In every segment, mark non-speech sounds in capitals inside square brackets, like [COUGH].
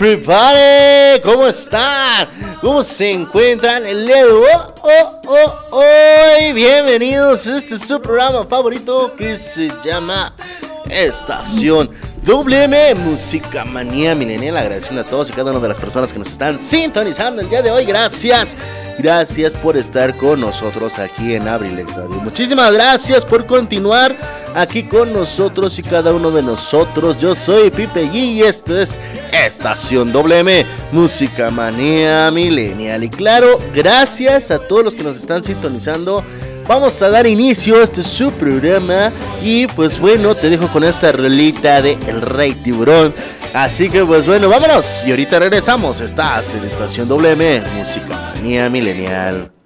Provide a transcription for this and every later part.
Everybody, ¿cómo están? ¿Cómo se encuentran el día de hoy? Oh, oh, hoy? Bienvenidos a este su programa favorito que se llama Estación WM Música Manía Milenial. Agradeciendo a todos y cada una de las personas que nos están sintonizando el día de hoy. Gracias. Gracias por estar con nosotros aquí en Abril Radio. Muchísimas gracias por continuar aquí con nosotros y cada uno de nosotros. Yo soy Pipe G y esto es Estación WM Música Manía Millennial. Y claro, gracias a todos los que nos están sintonizando. Vamos a dar inicio a este su programa y pues bueno, te dejo con esta rolita de El Rey Tiburón. Así que pues bueno, vámonos y ahorita regresamos. Estás en Estación WM Música Manía Millennial.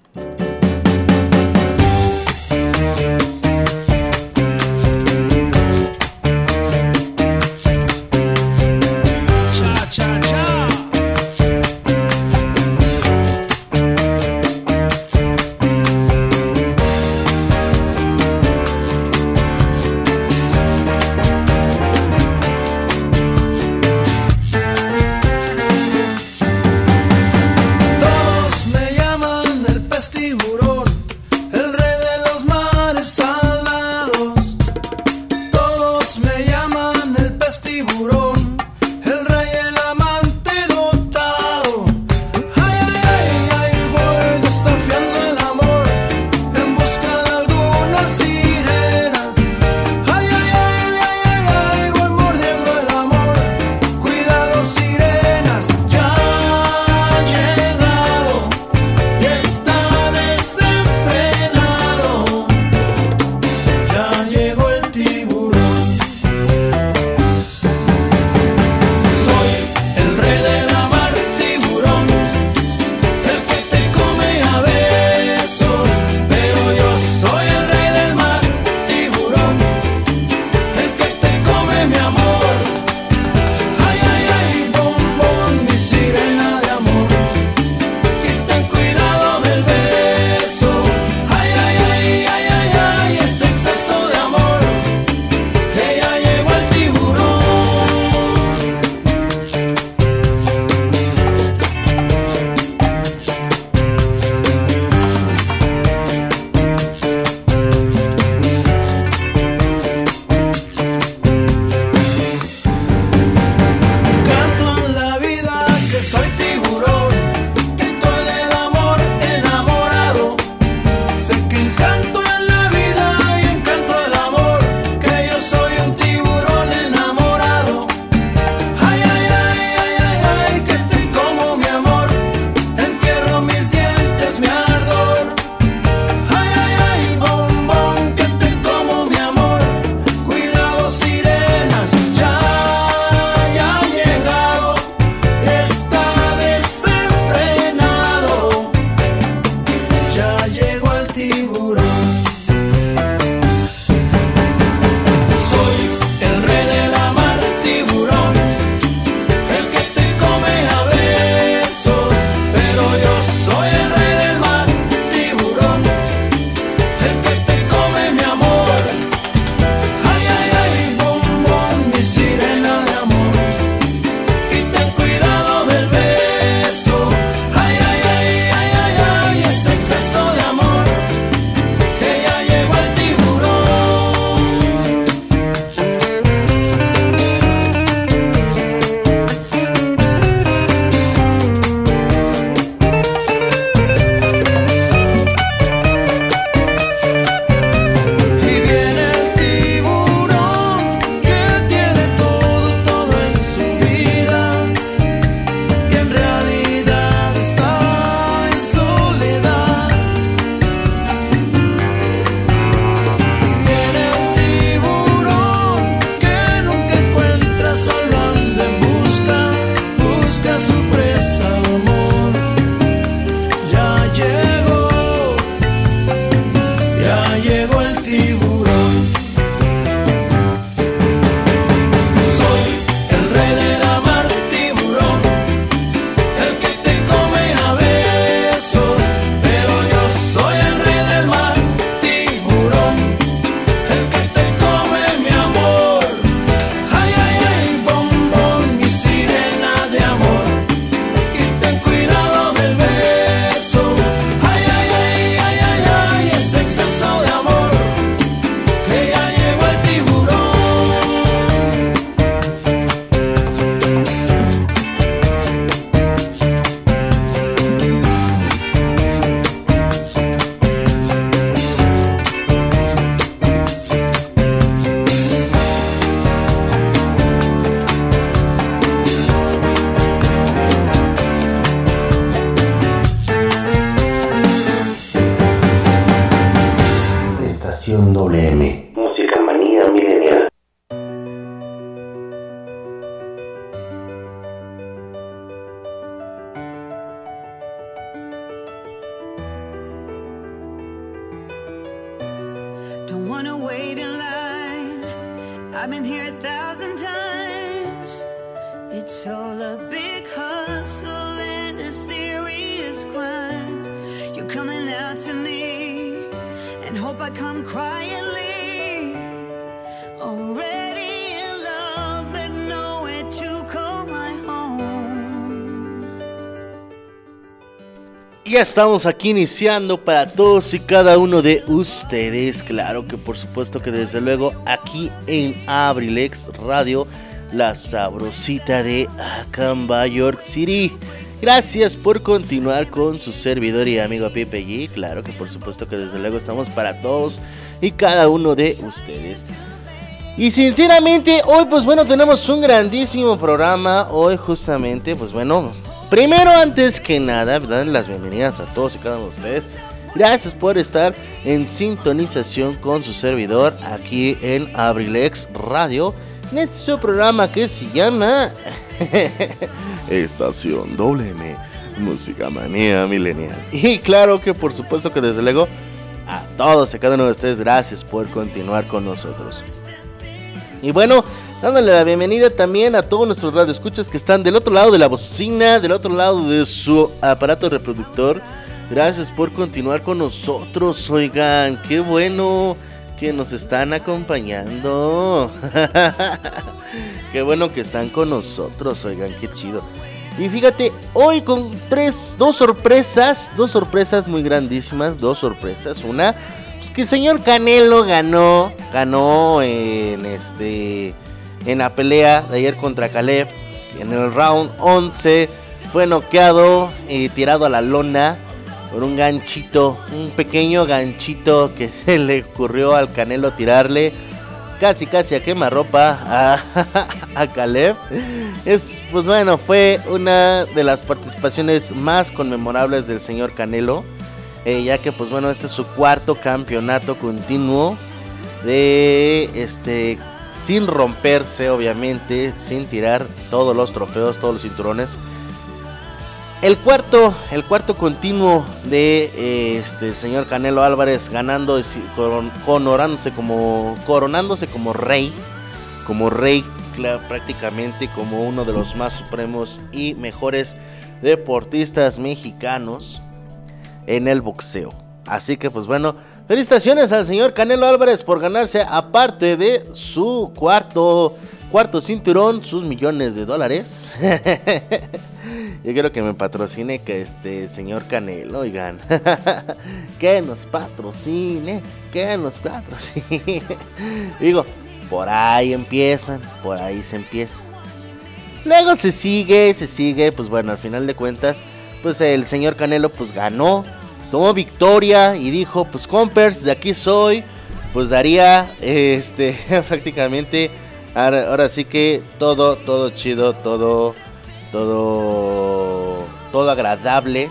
Wanna wait in line. I've been here a thousand times. It's all a big hustle and a serious crime. You're coming out to me and hope I come quietly. Ya estamos aquí iniciando para todos y cada uno de ustedes. Claro que por supuesto que desde luego aquí en Abrilex Radio, la sabrosita de Acamba, York City. Gracias por continuar con su servidor y amigo Pepe G. Claro que por supuesto que desde luego estamos para todos y cada uno de ustedes. Y sinceramente, hoy pues bueno, tenemos un grandísimo programa. Hoy justamente, pues bueno, primero antes que nada, dar las bienvenidas a todos y cada uno de ustedes. Gracias por estar en sintonización con su servidor aquí en Abrilex Radio. En este su programa que se llama [LAUGHS] Estación WM, Música Manía Milenial. Y claro que por supuesto que desde luego a todos y cada uno de ustedes gracias por continuar con nosotros. Y bueno, dándole la bienvenida también a todos nuestros radioescuchas que están del otro lado de la bocina, del otro lado de su aparato reproductor. Gracias por continuar con nosotros, oigan, qué bueno que nos están acompañando. [LAUGHS] qué bueno que están con nosotros, oigan, qué chido. Y fíjate, hoy con tres, dos sorpresas, dos sorpresas muy grandísimas, dos sorpresas. Una, pues que el señor Canelo ganó, ganó en este, en la pelea de ayer contra Caleb. En el round 11 fue noqueado y tirado a la lona por un ganchito, un pequeño ganchito que [LAUGHS] se le ocurrió al Canelo tirarle casi casi a quemarropa a, [LAUGHS] a Caleb. Es, pues bueno, fue una de las participaciones más conmemorables del señor Canelo. eh, ya que pues bueno, este es su cuarto campeonato continuo de este sin romperse obviamente, sin tirar todos los trofeos, todos los cinturones. El cuarto, el cuarto continuo de eh, este señor Canelo Álvarez ganando, coronándose como, coronándose como rey, como rey prácticamente como uno de los más supremos y mejores deportistas mexicanos en el boxeo. Así que pues bueno, felicitaciones al señor Canelo Álvarez por ganarse aparte de su cuarto cuarto cinturón, sus millones de dólares. [LAUGHS] Yo quiero que me patrocine que este señor Canelo, oigan. [LAUGHS] que nos patrocine, que nos patrocine. [LAUGHS] Digo, por ahí empiezan, por ahí se empieza. Luego se sigue, se sigue, pues bueno, al final de cuentas, pues el señor Canelo pues ganó, tomó victoria y dijo, pues compers, de aquí soy, pues daría, este, [LAUGHS] prácticamente, ahora, ahora sí que todo, todo chido, todo, todo, todo agradable,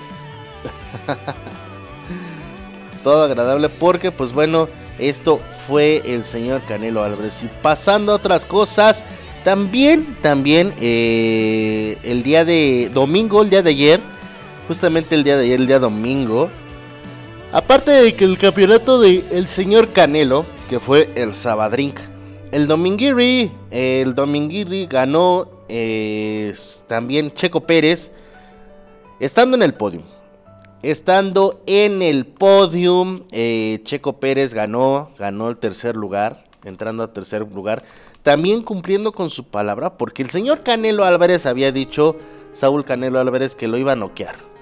[LAUGHS] todo agradable porque pues bueno, esto fue el señor Canelo Álvarez y pasando a otras cosas. También, también, eh, el día de domingo, el día de ayer, justamente el día de ayer, el día domingo, aparte de que el campeonato del el señor Canelo, que fue el Sabadrink, el Dominguiri, el Dominguiri ganó eh, también Checo Pérez, estando en el podio. Estando en el podium, eh, Checo Pérez ganó, ganó el tercer lugar, entrando a tercer lugar, también cumpliendo con su palabra, porque el señor Canelo Álvarez había dicho, Saúl Canelo Álvarez, que lo iba a noquear.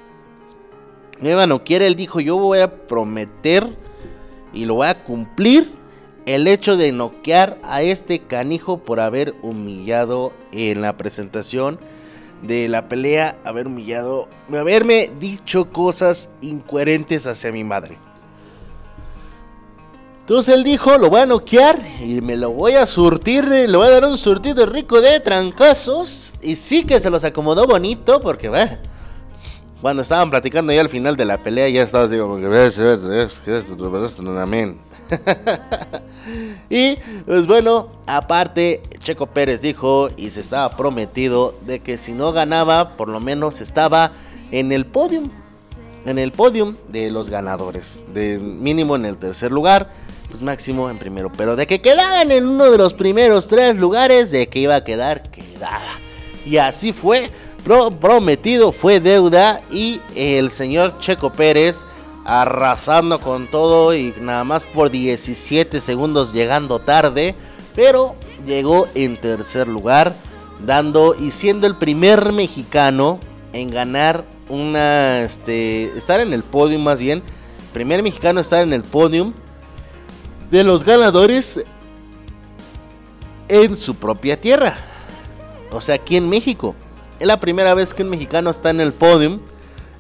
Lo iba a noquear, él dijo, yo voy a prometer y lo voy a cumplir el hecho de noquear a este canijo por haber humillado en la presentación de la pelea, haber humillado, haberme dicho cosas incoherentes hacia mi madre. Entonces él dijo, lo voy a noquear y me lo voy a surtir, le voy a dar un surtido rico de trancazos. Y sí que se los acomodó bonito porque, va. Cuando estaban platicando ya al final de la pelea, ya estaba así como que, ves, ves, ves, ves, ves, amén. [LAUGHS] y pues bueno, aparte, Checo Pérez dijo y se estaba prometido de que si no ganaba, por lo menos estaba en el podium. En el podium de los ganadores. De mínimo en el tercer lugar. pues máximo en primero. Pero de que quedaban en uno de los primeros tres lugares, de que iba a quedar, quedaba. Y así fue. Pro- prometido fue deuda. Y el señor Checo Pérez arrasando con todo y nada más por 17 segundos llegando tarde. Pero llegó en tercer lugar. Dando y siendo el primer mexicano en ganar una. Este. Estar en el podio más bien. Primer mexicano estar en el podium de los ganadores en su propia tierra. O sea, aquí en México. Es la primera vez que un mexicano está en el podium.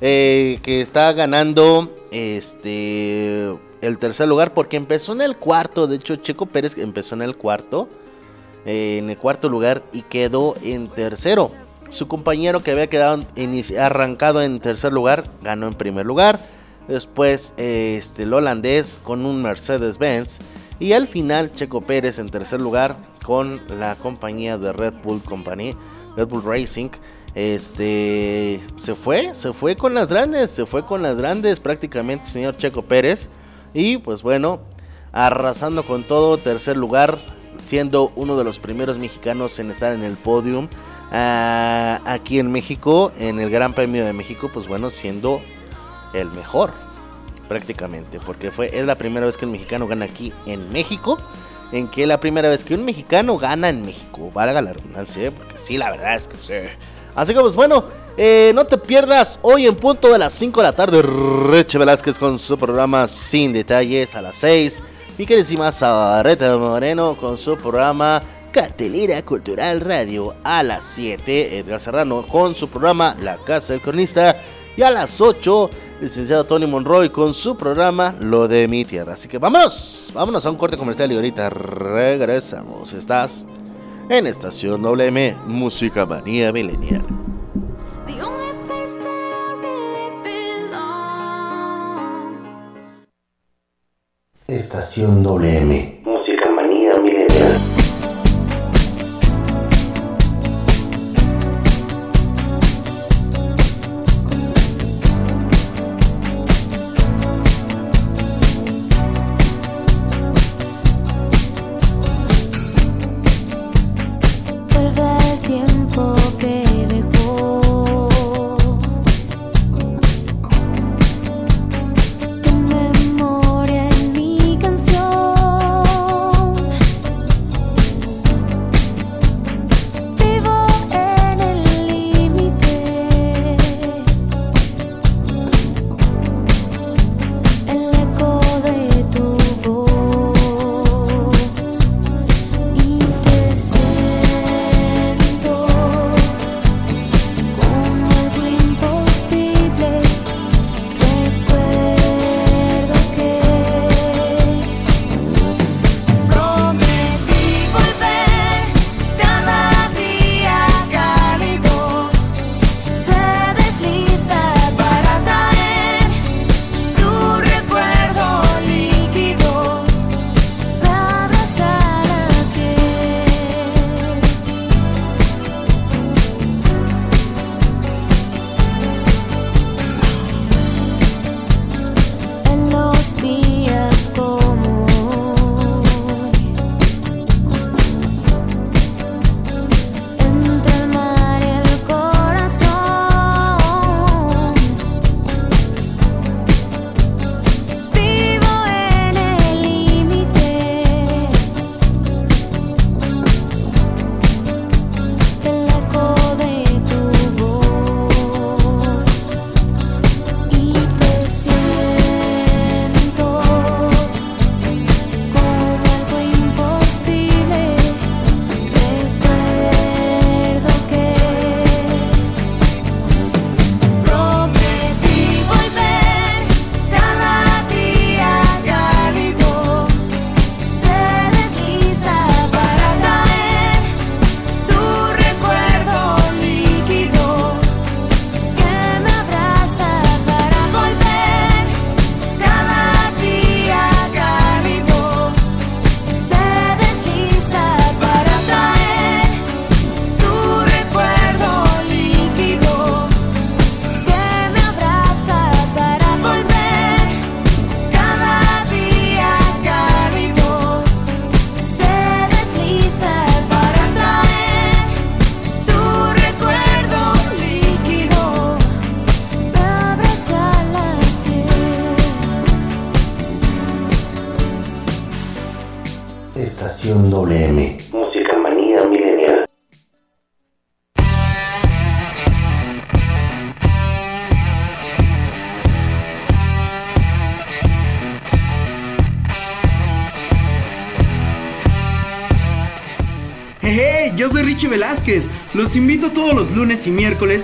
eh, que está ganando este el tercer lugar. Porque empezó en el cuarto. De hecho, Checo Pérez empezó en el cuarto. eh, en el cuarto lugar. Y quedó en tercero. Su compañero que había quedado arrancado en tercer lugar. Ganó en primer lugar. Después este, el holandés con un Mercedes-Benz. Y al final Checo Pérez en tercer lugar con la compañía de Red Bull Company, Red Bull Racing. Este se fue, se fue con las grandes, se fue con las grandes prácticamente señor Checo Pérez. Y pues bueno, arrasando con todo, tercer lugar, siendo uno de los primeros mexicanos en estar en el podium. ah, aquí en México, en el Gran Premio de México, pues bueno, siendo el mejor prácticamente, porque fue es la primera vez que un mexicano gana aquí en México, en que la primera vez que un mexicano gana en México, valga la redundancia, porque sí, la verdad es que sí. Así que pues bueno, eh, no te pierdas hoy en punto de las 5 de la tarde, Reche Velázquez con su programa Sin Detalles a las 6, mi queridísima Zareta Moreno con su programa Cartelera Cultural Radio a las 7, Edgar Serrano con su programa La Casa del Cronista y a las 8, licenciado Tony Monroy con su programa Lo de mi tierra. Así que vámonos, vámonos a un corte comercial y ahorita regresamos. Estás en Estación WM, Música Manía Milenial. The only place that I really belong. Estación WM.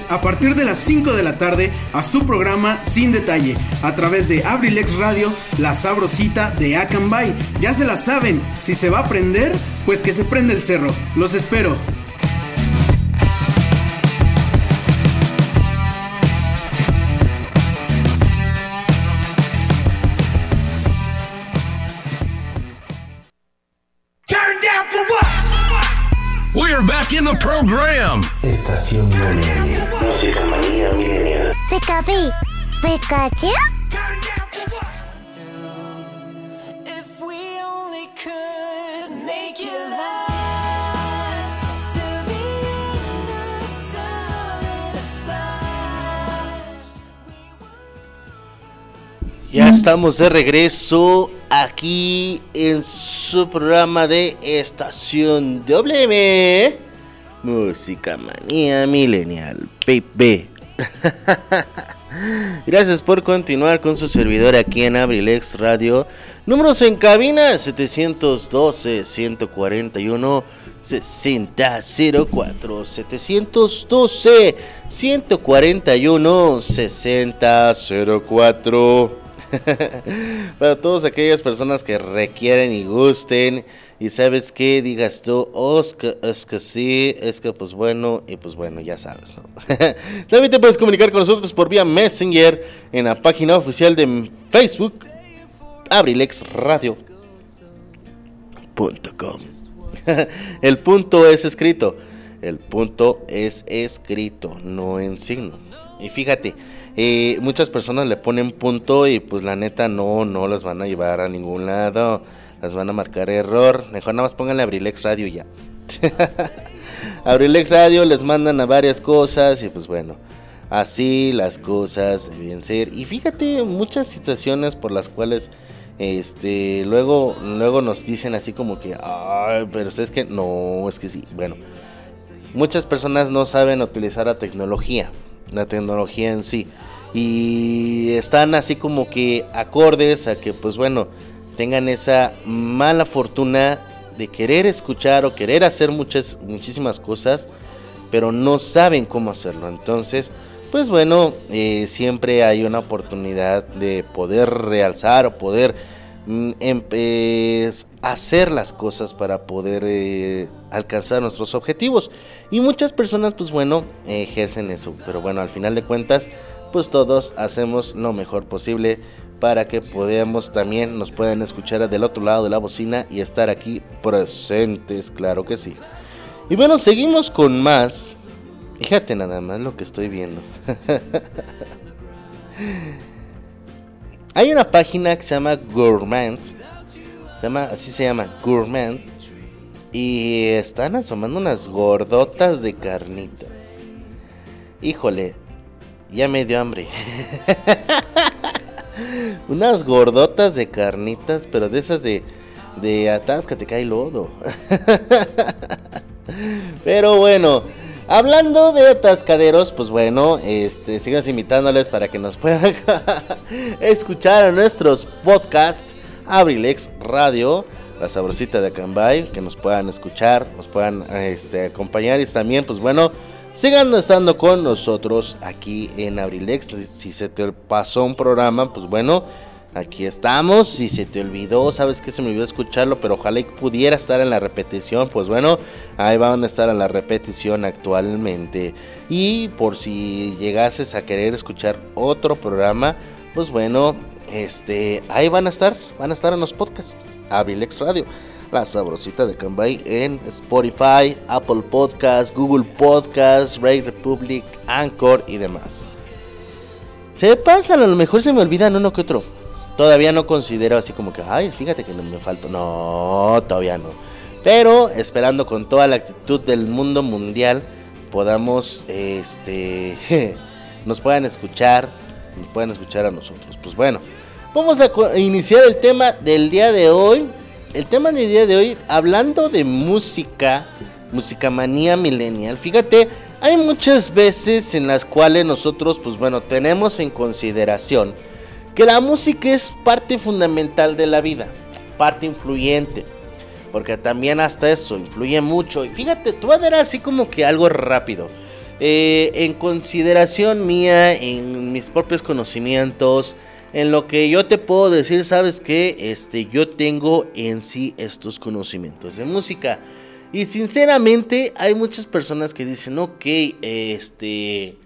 A partir de las 5 de la tarde a su programa Sin Detalle a través de Abrilex Radio, la sabrosita de Acambay. Ya se la saben, si se va a prender, pues que se prenda el cerro. Los espero. The program. Estación WM. Música manía milenial. Pika Pi, Pikachu. If we only could make it last till the end of time in a flash. Ya estamos de regreso aquí en su programa de Estación WM. Música Manía Millennial, baby. [LAUGHS] Gracias por continuar con su servidor aquí en Abrilex Radio. Números en cabina 712 141 6004 712 141 6004 [LAUGHS] Para todas aquellas personas que requieren y gusten y sabes que digas tú, "Oh, es que, sí, es que pues bueno, y pues bueno, ya sabes. [LAUGHS] También te puedes comunicar con nosotros por vía Messenger en la página oficial de Facebook, abrilexradio.com. [LAUGHS] el punto es escrito, el punto es escrito, no en signo. Y fíjate, eh, muchas personas le ponen punto y pues la neta no, no las van a llevar a ningún lado. Las van a marcar error. Mejor nada más pónganle Abrilex Radio ya. [LAUGHS] Abrilex Radio les mandan a varias cosas y pues bueno. Así las cosas deben ser. Y fíjate, muchas situaciones por las cuales este luego luego nos dicen así como que, "Ay, pero es que no, es que sí." Bueno, muchas personas no saben utilizar la tecnología, la tecnología en sí. Y están así como que acordes a que, pues bueno, tengan esa mala fortuna de querer escuchar o querer hacer muchas, muchísimas cosas, pero no saben cómo hacerlo. Entonces, pues bueno, eh, siempre hay una oportunidad de poder realzar o poder hacer las cosas para poder eh, alcanzar nuestros objetivos. Y muchas personas, pues bueno, ejercen eso. Pero bueno, al final de cuentas, pues todos hacemos lo mejor posible para que podamos también nos puedan escuchar del otro lado de la bocina y estar aquí presentes, claro que sí. Y bueno, seguimos con más. Fíjate nada más lo que estoy viendo. [LAUGHS] Hay una página que se llama Gourmand. Se llama, así se llama, Gourmand. Y están asomando unas gordotas de carnitas. Híjole, ya me dio hambre. [LAUGHS] unas gordotas de carnitas, pero de esas de, de atáscate, cae lodo. [LAUGHS] Pero bueno, hablando de atascaderos, pues bueno, este, sigamos invitándoles para que nos puedan [LAUGHS] escuchar a nuestros podcasts, Abrilex Radio, la sabrosita de Acambay, que nos puedan escuchar, nos puedan este, acompañar y también, pues bueno, sigan estando con nosotros aquí en Abrilex. Si se te pasó un programa, pues bueno, Aquí estamos, si se te olvidó, sabes que se me olvidó escucharlo, pero ojalá pudiera estar en la repetición, pues bueno, ahí van a estar en la repetición actualmente. Y por si llegases a querer escuchar otro programa, pues bueno, este, ahí van a estar, van a estar en los podcasts, Abrilex Radio. La sabrosita de Cambay en Spotify, Apple Podcasts, Google Podcasts, Ray Republic, Anchor y demás. Se pasan, a lo mejor se me olvidan uno que otro. Todavía no considero así como que, ay, fíjate que no me falta. No, todavía no. Pero esperando con toda la actitud del mundo mundial, podamos, este, [LAUGHS] nos puedan escuchar, nos puedan escuchar a nosotros. Pues bueno, vamos a iniciar el tema del día de hoy. el tema del día de hoy, hablando de música, música manía millennial, fíjate, hay muchas veces en las cuales nosotros, pues bueno, tenemos en consideración que la música es parte fundamental de la vida, parte influyente, porque también hasta eso influye mucho. Y fíjate, tú vas a ver así como que algo rápido. Eh, en consideración mía, en mis propios conocimientos, en lo que yo te puedo decir, sabes que este, yo tengo en sí estos conocimientos de música. Y sinceramente hay muchas personas que dicen, ok, este...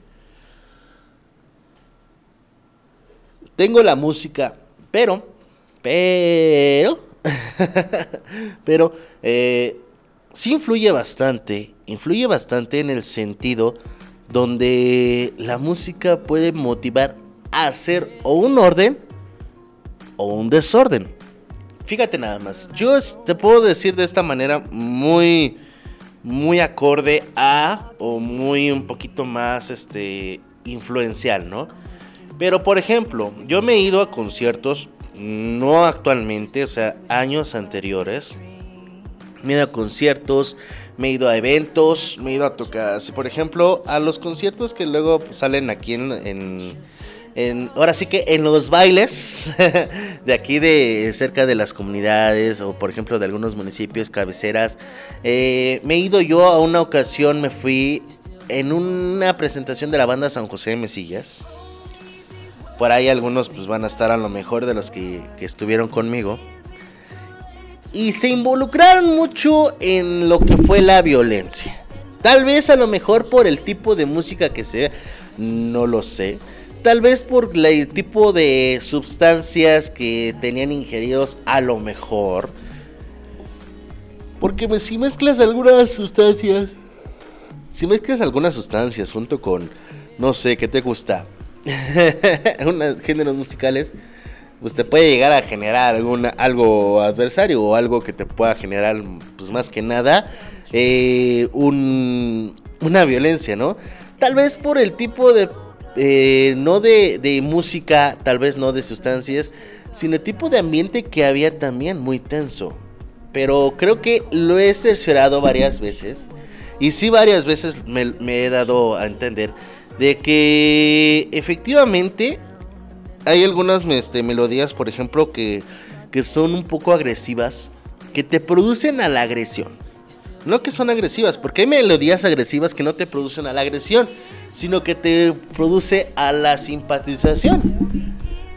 Tengo la música, pero, pero, [LAUGHS] pero, eh, sí influye bastante, influye bastante en el sentido donde la música puede motivar a hacer o un orden o un desorden. Fíjate nada más, yo te puedo decir de esta manera muy muy acorde a o muy un poquito más este influencial, ¿no? Pero por ejemplo, yo me he ido a conciertos no actualmente, o sea, años anteriores. Me he ido a conciertos, me he ido a eventos, me he ido a tocar, por ejemplo, a los conciertos que luego salen aquí en ahora sí que en los bailes [LAUGHS] de aquí de cerca de las comunidades o por ejemplo de algunos municipios cabeceras, eh, me he ido yo a una ocasión, me fui en una presentación de la banda San José de Mesillas. Por ahí algunos pues van a estar a lo mejor de los que, que estuvieron conmigo. Y se involucraron mucho en lo que fue la violencia. Tal vez a lo mejor por el tipo de música que sea, no lo sé. Tal vez por el tipo de sustancias que tenían ingeridos, a lo mejor. Porque si mezclas algunas sustancias, si mezclas algunas sustancias junto con, no sé, ¿qué te gusta? [LAUGHS] Unos géneros musicales, pues te puede llegar a generar alguna, algo adversario o algo que te pueda generar, pues más que nada, eh, un, una violencia, ¿no? Tal vez por el tipo de eh, no de, música, tal vez no de sustancias, sino el tipo de ambiente que había también muy tenso. Pero creo que lo he cerciorado varias veces. Y sí varias veces me, he dado a entender de que efectivamente hay algunas este, melodías, por ejemplo, que, que son un poco agresivas, que te producen a la agresión. No que son agresivas, porque hay melodías agresivas que no te producen a la agresión, sino que te produce a la simpatización.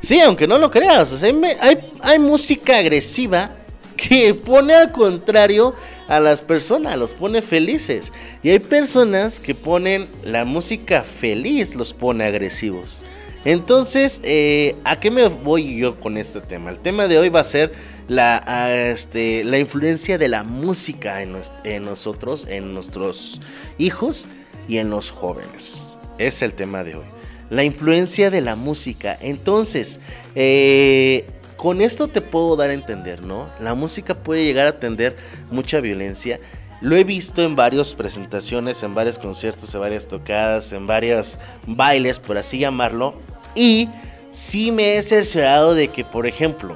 Sí, aunque no lo creas, hay, música agresiva que pone al contrario a las personas, los pone felices. Y hay personas que ponen la música feliz, los pone agresivos. Entonces, eh, ¿a qué me voy yo con este tema? El tema de hoy va a ser la, este, la influencia de la música en, en nosotros, en nuestros hijos y en los jóvenes. Es el tema de hoy. La influencia de la música. Entonces, eh, con esto te puedo dar a entender, ¿no? La música puede llegar a atender mucha violencia. Lo he visto en varias presentaciones, en varios conciertos, en varias tocadas, en varios bailes, por así llamarlo. Y sí me he cerciorado de que, por ejemplo,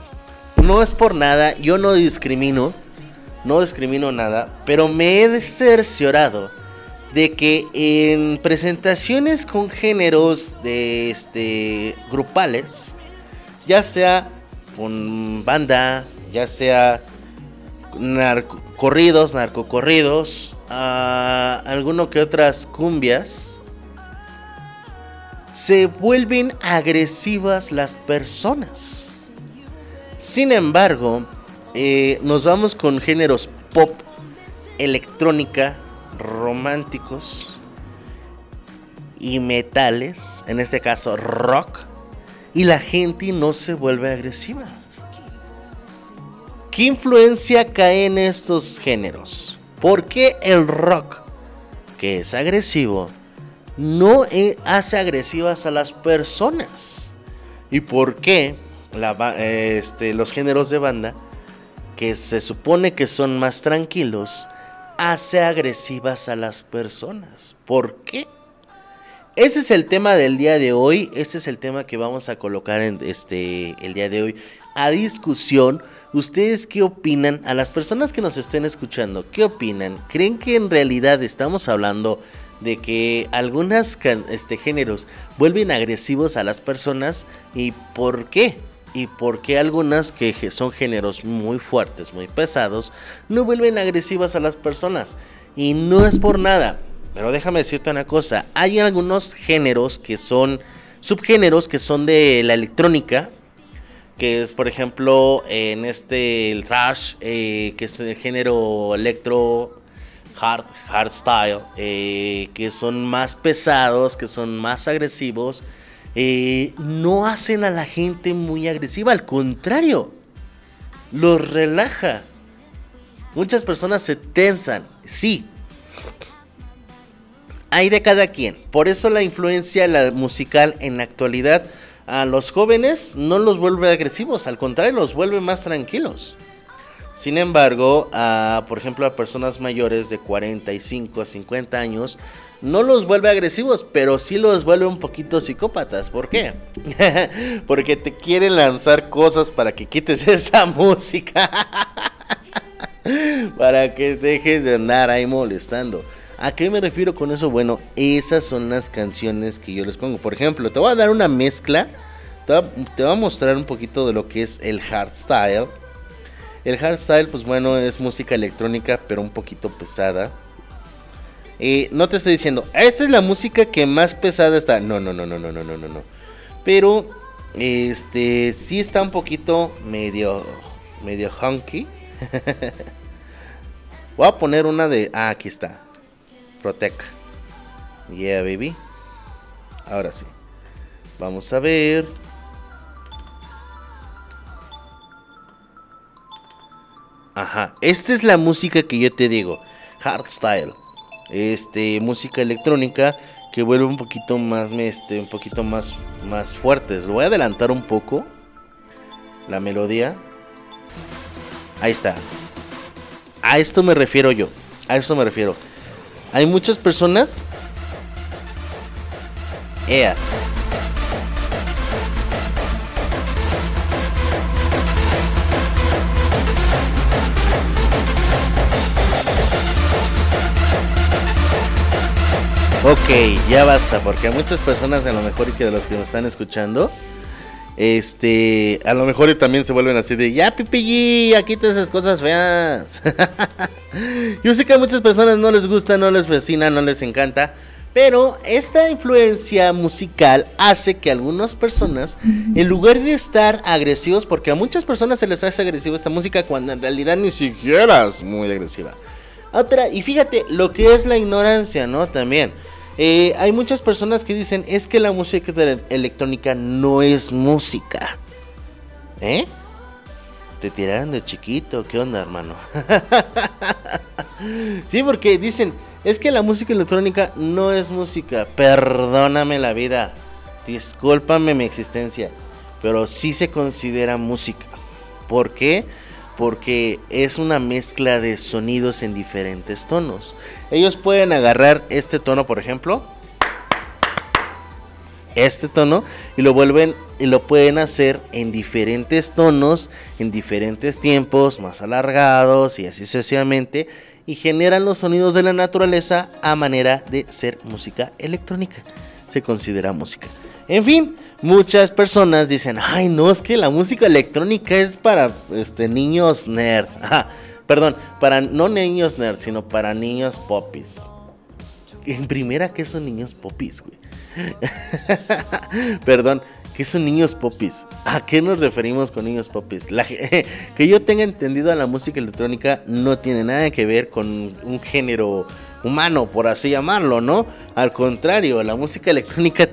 no es por nada, yo no discrimino, no discrimino nada, pero me he cerciorado de que en presentaciones con géneros de este grupales, ya sea con banda, ya sea narco, corridos, narcocorridos, a alguno que otras cumbias, se vuelven agresivas las personas. Sin embargo, eh, nos vamos con géneros pop, electrónica, románticos y metales, en este caso rock, y la gente no se vuelve agresiva. ¿Qué influencia cae en estos géneros? ¿Por qué el rock, que es agresivo, no e, hace agresivas a las personas? ¿Y por qué este, los géneros de banda, que se supone que son más tranquilos, hace agresivas a las personas. ¿Por qué? Ese es el tema del día de hoy. Ese es el tema que vamos a colocar en este el día de hoy a discusión. ¿Ustedes qué opinan? A las personas que nos estén escuchando, ¿qué opinan? ¿Creen que en realidad estamos hablando de que algunos este, géneros vuelven agresivos a las personas? ¿Y por qué? ¿Y por qué algunas que son géneros muy fuertes, muy pesados, no vuelven agresivas a las personas? Y no es por nada. Pero déjame decirte una cosa, hay algunos géneros que son subgéneros que son de la electrónica, que es por ejemplo en este el thrash, eh, que es el género electro hard, hardstyle, eh, que son más pesados, que son más agresivos, eh, no hacen a la gente muy agresiva, al contrario, los relaja. Muchas personas se tensan, sí, hay de cada quien. Por eso la influencia la musical en la actualidad a los jóvenes no los vuelve agresivos, al contrario, los vuelve más tranquilos. Sin embargo, a, por ejemplo, a personas mayores de 45 a 50 años, no los vuelve agresivos, pero sí los vuelve un poquito psicópatas. ¿Por qué? [LAUGHS] Porque te quieren lanzar cosas para que quites [LAUGHS] esa música. [LAUGHS] para que dejes de andar ahí molestando. ¿A qué me refiero con eso? Bueno, esas son las canciones que yo les pongo. Por ejemplo, te voy a dar una mezcla. Te voy a, mostrar un poquito de lo que es el hardstyle. El hardstyle, pues bueno, es música electrónica, pero un poquito pesada. Eh, no te estoy diciendo, esta es la música que más pesada está. No, no, no, no, no, no, no, no. Pero, este, sí está un poquito medio, medio hunky. [LAUGHS] Voy a poner una de, ah, aquí está. Protect. Yeah, baby. Ahora sí. Vamos a ver. Ajá, esta es la música que yo te digo, hardstyle. Este, música electrónica que vuelve un poquito más este, un poquito más más fuertes. Voy a adelantar un poco la melodía. Ahí está. A esto me refiero yo. A esto me refiero. Hay muchas personas. Ea. Ok, ya basta, porque a muchas personas, a lo mejor y que de los que nos están escuchando, este, a lo mejor también se vuelven así de, ya pipi, aquí te esas cosas feas. [LAUGHS] Yo sé que a muchas personas no les gusta, no les vecina, no les encanta. Pero esta influencia musical hace que algunas personas, en lugar de estar agresivos, porque a muchas personas se les hace agresiva esta música cuando en realidad ni siquiera es muy agresiva. Otra, y fíjate lo que es la ignorancia, ¿no? También. Eh, hay muchas personas que dicen, es que la música electrónica no es música. ¿Eh? Te tiraron de chiquito, ¿qué onda, hermano? [LAUGHS] sí, porque dicen, es que la música electrónica no es música. Perdóname la vida. Discúlpame mi existencia. Pero sí se considera música. ¿Por qué? porque es una mezcla de sonidos en diferentes tonos. Ellos pueden agarrar este tono, por ejemplo, este tono y lo vuelven y lo pueden hacer en diferentes tonos, en diferentes tiempos, más alargados y así sucesivamente y generan los sonidos de la naturaleza a manera de ser música electrónica. Se considera música. En fin, muchas personas dicen, ay no, es que la música electrónica es para este, niños nerd. [LAUGHS] perdón, para no niños nerd, sino para niños popis. En primera, ¿qué son niños popis, güey? [LAUGHS] perdón, ¿qué son niños popis? ¿A qué nos referimos con niños popis? [LAUGHS] que yo tenga entendido a la música electrónica no tiene nada que ver con un género humano, por así llamarlo, ¿no? Al contrario, la música electrónica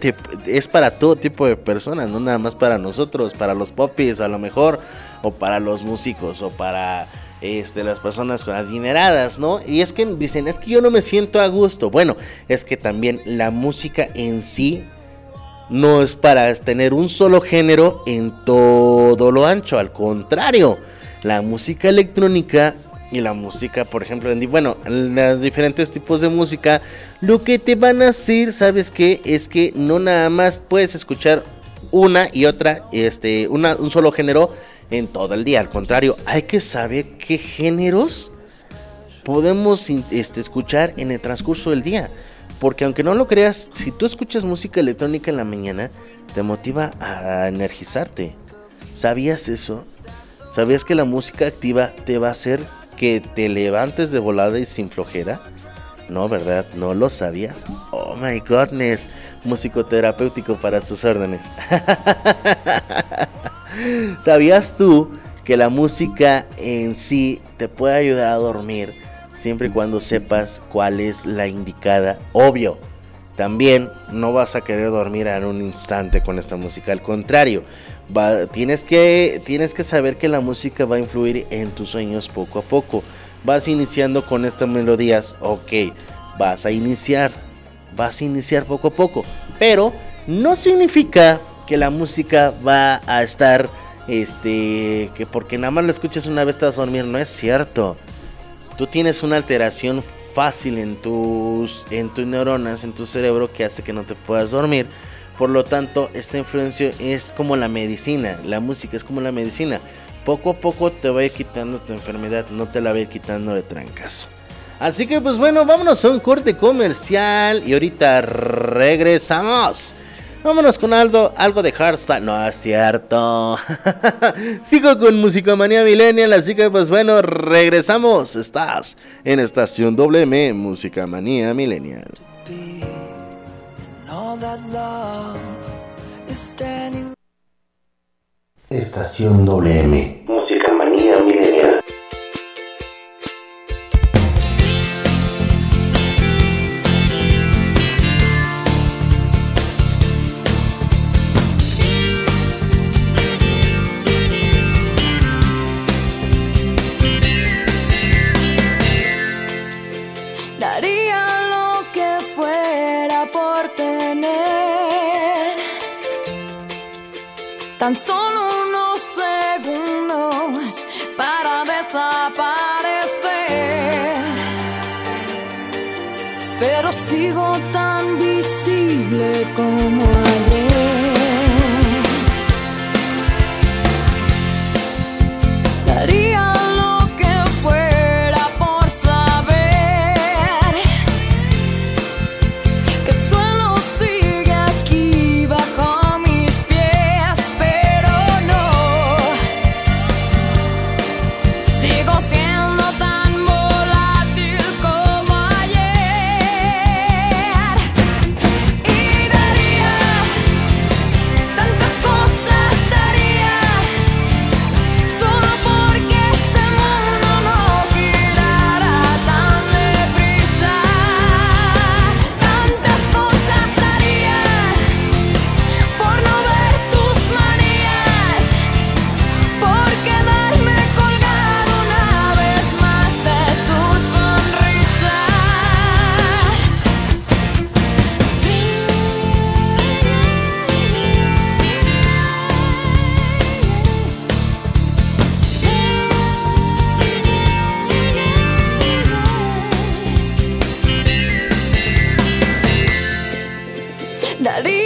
es para todo tipo de personas, no nada más para nosotros, para los popis a lo mejor, o para los músicos, o para este, las personas con adineradas, ¿no? Y es que dicen, es que yo no me siento a gusto. Bueno, es que también la música en sí no es para tener un solo género en todo lo ancho, al contrario, la música electrónica y la música, por ejemplo, bueno, en los diferentes tipos de música, lo que te van a hacer, ¿sabes qué? Es que no nada más puedes escuchar una y otra, este, una, un solo género en todo el día. Al contrario, hay que saber qué géneros podemos este, escuchar en el transcurso del día. Porque aunque no lo creas, si tú escuchas música electrónica en la mañana, te motiva a energizarte. ¿Sabías eso? ¿Sabías que la música activa te va a hacer que te levantes de volada y sin flojera? No, ¿verdad? ¿No lo sabías? Oh my goodness. Músico terapéutico para sus órdenes. [LAUGHS] ¿Sabías tú que la música en sí te puede ayudar a dormir siempre y cuando sepas cuál es la indicada? Obvio, también no vas a querer dormir en un instante con esta música, al contrario, va- tienes, que, tienes que saber que la música va a influir en tus sueños poco a poco. Vas iniciando con estas melodías, ok, vas a iniciar, vas a iniciar poco a poco, pero no significa que la música va a estar, este, que porque nada más la escuchas una vez te vas a dormir, no es cierto. Tú tienes una alteración fácil en tus, en tus neuronas, en tu cerebro que hace que no te puedas dormir. Por lo tanto, esta influencia es como la medicina, la música es como la medicina. Poco a poco te va a ir quitando tu enfermedad, no te la va a ir quitando de trancas. Así que pues bueno, vámonos a un corte comercial y ahorita regresamos. Vámonos con algo, algo de hardstyle. No es cierto. [LAUGHS] Sigo con Música Manía Millennial, así que pues bueno, regresamos. Estás en Estación WM, Música Manía Millennial. Estación WM. Música manía tan solo unos segundos para desaparecer. Pero sigo tan visible como that is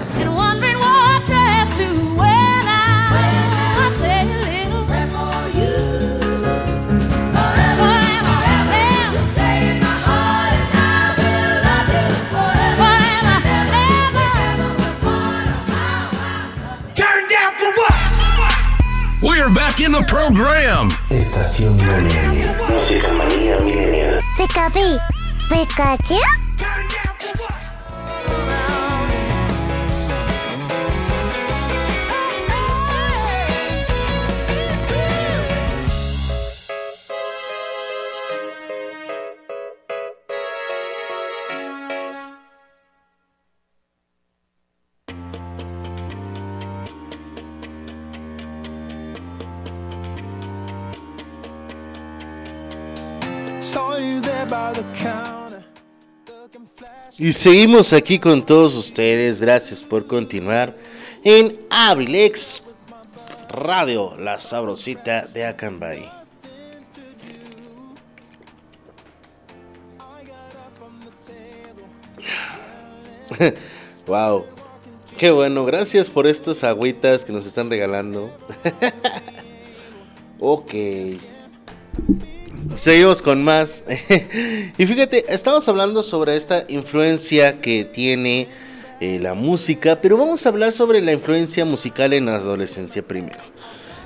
Program. Estación WM. Música manía milenial. Pika Pi, Pikachu. Y seguimos aquí con todos ustedes. Gracias por continuar en Abrilex Radio, la sabrosita de Acambay. [LAUGHS] wow, qué bueno. Gracias por estas agüitas que nos están regalando. [LAUGHS] ok. Seguimos con más. [LAUGHS] y fíjate, estamos hablando sobre esta influencia que tiene eh, la música, pero vamos a hablar sobre la influencia musical en la adolescencia primero.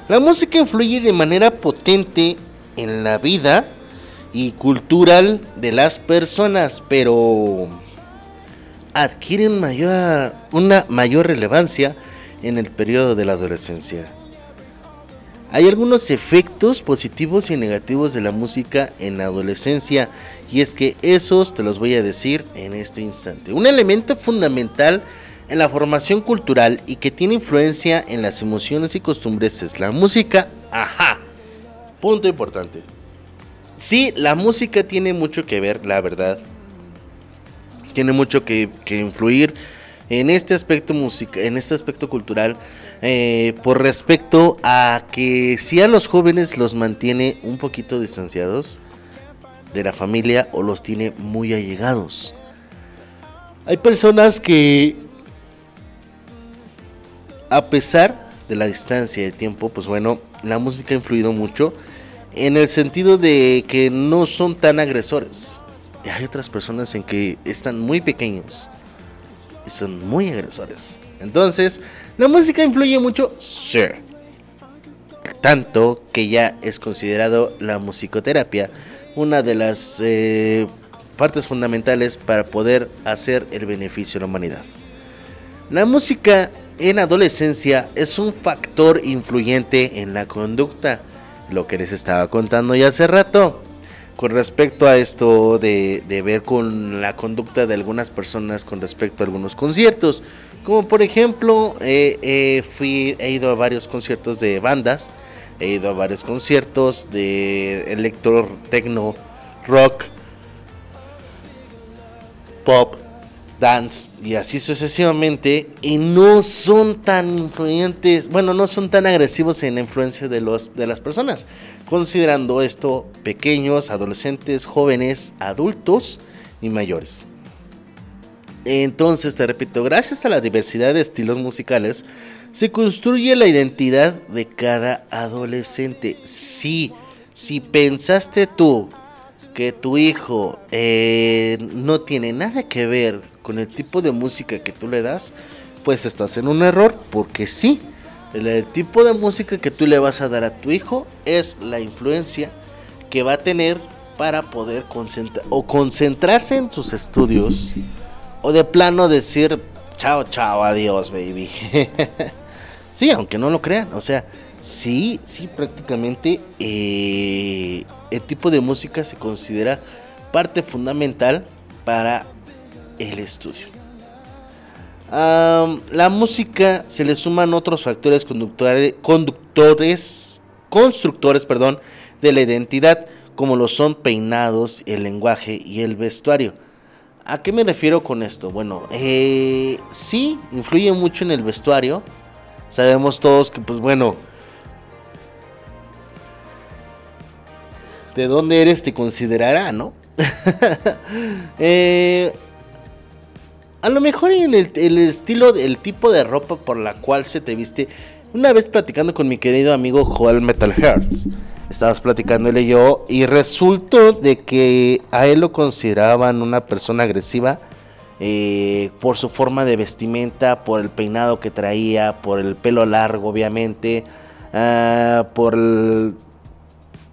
La música influye de manera potente en la vida y cultural de las personas, pero adquiere un mayor- una mayor relevancia en el periodo de la adolescencia. Hay algunos efectos positivos y negativos de la música en la adolescencia y es que esos te los voy a decir en este instante. Un elemento fundamental en la formación cultural y que tiene influencia en las emociones y costumbres es la música. Ajá. Punto importante. Sí, la música tiene mucho que ver, la verdad. Tiene mucho que, que influir en este aspecto música, en este aspecto cultural, eh, por respecto a que si a los jóvenes los mantiene un poquito distanciados de la familia o los tiene muy allegados. Hay personas que a pesar de la distancia de tiempo, pues bueno, la música ha influido mucho en el sentido de que no son tan agresores. Y hay otras personas en que están muy pequeños y son muy agresores. Entonces, ¿la música influye mucho? Sí. Tanto que ya es considerado la musicoterapia una de las eh, partes fundamentales para poder hacer el beneficio a la humanidad. La música en adolescencia es un factor influyente en la conducta, lo que les estaba contando ya hace rato. Con respecto a esto de, de ver con la conducta de algunas personas con respecto a algunos conciertos, como por ejemplo, eh, eh, fui, he ido a varios conciertos de bandas, he ido a varios conciertos de electro, techno, rock, pop, dance y así sucesivamente y no son tan influyentes, bueno, no son tan agresivos en la influencia de los de las personas, considerando esto pequeños, adolescentes, jóvenes, adultos y mayores. Entonces, te repito, gracias a la diversidad de estilos musicales, se construye la identidad de cada adolescente. Sí, si pensaste tú que tu hijo eh, no tiene nada que ver con el tipo de música que tú le das, pues estás en un error, porque sí, el, tipo de música que tú le vas a dar a tu hijo es la influencia que va a tener para poder concentrar o concentrarse en sus estudios o de plano decir chao, chao, adiós, baby. [LAUGHS] sí, aunque no lo crean, o sea, sí, sí, prácticamente eh, el tipo de música se considera parte fundamental para el estudio. La música se le suman otros factores conductores, conductores, constructores, perdón, de la identidad, como lo son peinados, el lenguaje y el vestuario. ¿A qué me refiero con esto? Bueno, eh, sí, influye mucho en el vestuario. Sabemos todos que, pues bueno, de dónde eres te considerará, ¿no? [LAUGHS] Eh, a lo mejor en el, estilo, el tipo de ropa por la cual se te viste. Una vez platicando con mi querido amigo Joel Metal Hearts, estabas platicándole yo y resultó de que a él lo consideraban una persona agresiva eh, por su forma de vestimenta, por el peinado que traía, por el pelo largo, obviamente, ah, por el,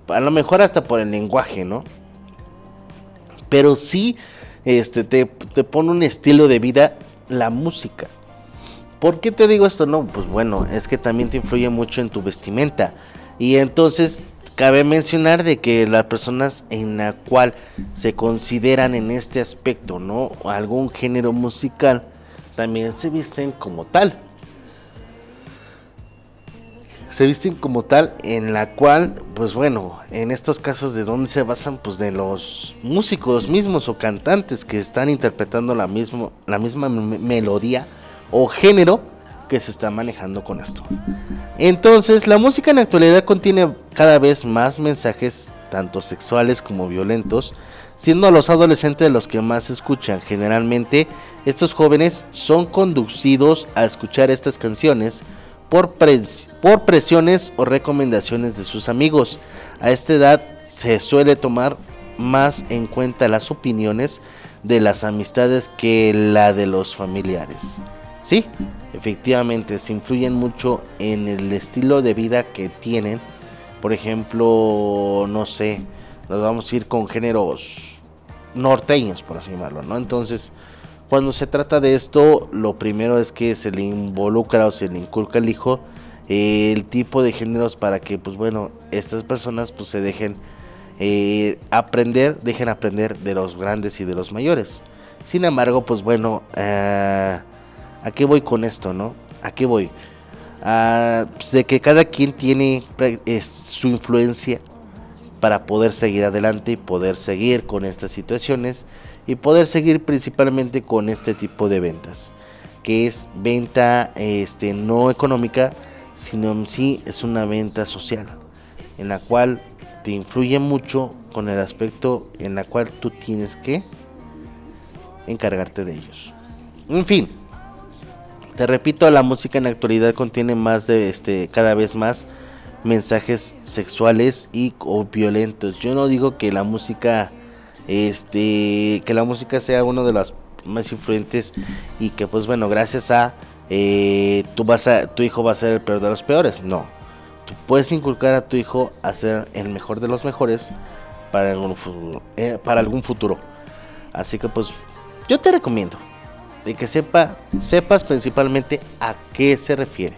a lo mejor hasta por el lenguaje, ¿no? Pero sí, este, te, te pone un estilo de vida la música. ¿Por qué te digo esto? No, pues bueno, es que también te influye mucho en tu vestimenta. Y entonces cabe mencionar de que las personas en la cual se consideran en este aspecto, ¿no? Algún género musical, también se visten como tal. Se visten como tal en la cual, pues bueno, en estos casos de dónde se basan, pues de los músicos mismos o cantantes que están interpretando la, mismo, la misma me- melodía o género que se está manejando con esto. Entonces, la música en la actualidad contiene cada vez más mensajes, tanto sexuales como violentos, siendo los adolescentes los que más escuchan. Generalmente, estos jóvenes son conducidos a escuchar estas canciones por, pres- por presiones o recomendaciones de sus amigos. A esta edad se suele tomar más en cuenta las opiniones de las amistades que la de los familiares. Sí, efectivamente, se influyen mucho en el estilo de vida que tienen. Por ejemplo, no sé, nos vamos a ir con géneros norteños, por así llamarlo, ¿no? Entonces, cuando se trata de esto, lo primero es que se le involucra o se le inculca al hijo eh, el tipo de géneros para que, pues bueno, estas personas pues se dejen eh, aprender, dejen aprender de los grandes y de los mayores. Sin embargo, pues bueno, eh, ¿a qué voy con esto, no? ¿A qué voy? Pues de que cada quien tiene su influencia para poder seguir adelante y poder seguir con estas situaciones y poder seguir principalmente con este tipo de ventas, que es venta este, no económica, sino en sí es una venta social, en la cual te influye mucho con el aspecto en la cual tú tienes que encargarte de ellos. En fin, te repito, la música en la actualidad contiene más de este cada vez más mensajes sexuales y o violentos. Yo no digo que la música este que la música sea uno de las más influyentes y que pues bueno, gracias a eh, vas a tu hijo va a ser el peor de los peores. No. Tú puedes inculcar a tu hijo a ser el mejor de los mejores para algún futuro, eh, para algún futuro. Así que pues yo te recomiendo de que sepa, sepas principalmente a qué se refiere.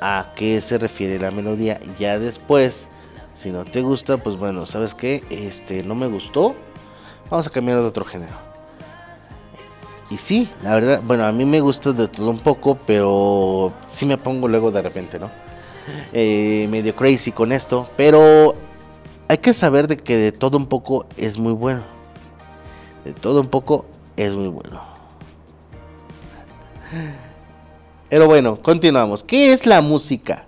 A qué se refiere la melodía. Ya después, si no te gusta, pues bueno, ¿sabes qué? Este no me gustó. Vamos a cambiar de otro género. Y sí, la verdad, bueno, a mí me gusta de todo un poco, pero sí me pongo luego de repente, ¿no? [LAUGHS] Eh, medio crazy con esto, pero hay que saber de que de todo un poco es muy bueno. De todo un poco es muy bueno. [LAUGHS] Pero bueno, continuamos. ¿Qué es la música?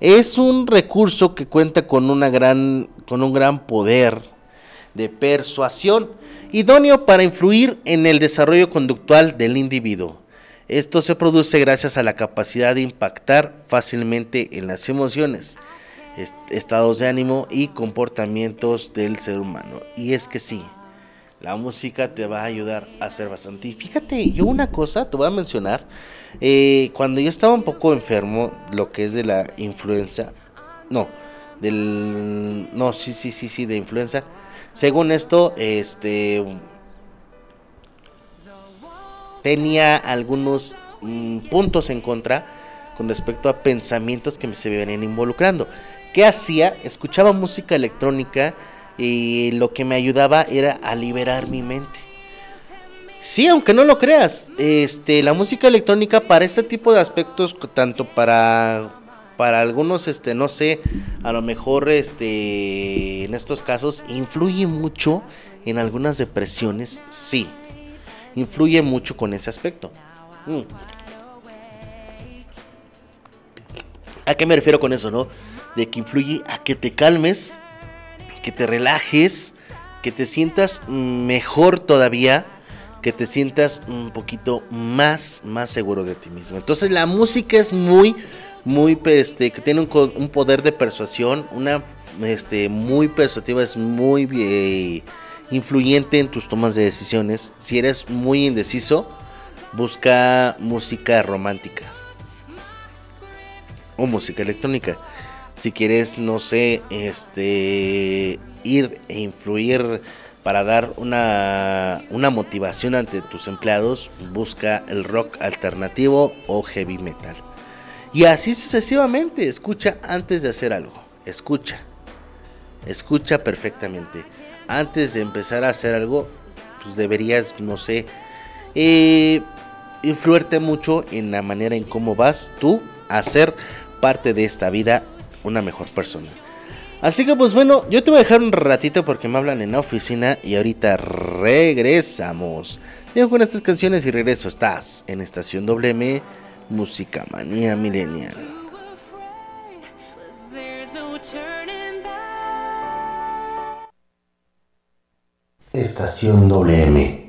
Es un recurso que cuenta con, una gran, con un gran poder de persuasión, idóneo para influir en el desarrollo conductual del individuo. Esto se produce gracias a la capacidad de impactar fácilmente en las emociones, est- estados de ánimo y comportamientos del ser humano. Y es que sí, la música te va a ayudar a hacer bastante. Y fíjate, yo una cosa te voy a mencionar. eh, cuando yo estaba un poco enfermo, lo que es de la influenza. No, del. No, sí, sí, sí, sí, de influenza. Según esto, este. Tenía algunos mm, puntos en contra con respecto a pensamientos que me se venían involucrando. ¿Qué hacía? Escuchaba música electrónica y lo que me ayudaba era a liberar mi mente. Sí, aunque no lo creas, este, la música electrónica para este tipo de aspectos, tanto para para algunos, este, no sé, a lo mejor, este, en estos casos, influye mucho en algunas depresiones, sí, influye mucho con ese aspecto. Mm. ¿A qué me refiero con eso, no? De que influye a que te calmes, que te relajes, que te sientas mejor todavía, que te sientas un poquito más, más seguro de ti mismo. Entonces la música es muy, muy, este, que tiene un poder de persuasión, una, este, muy persuasiva, es muy eh, influyente en tus tomas de decisiones. Si eres muy indeciso, busca música romántica o música electrónica. Si quieres, no sé, este, ir e influir para dar una, una motivación ante tus empleados, busca el rock alternativo o heavy metal. Y así sucesivamente, escucha antes de hacer algo, escucha, escucha perfectamente. Antes de empezar a hacer algo, pues deberías, no sé, eh, influirte mucho en la manera en cómo vas tú a ser parte de esta vida una mejor persona. Así que pues bueno, yo te voy a dejar un ratito porque me hablan en la oficina y ahorita regresamos. Dejo con estas canciones y regreso. Estás en Estación WM, Música Manía Millennial. Estación WM.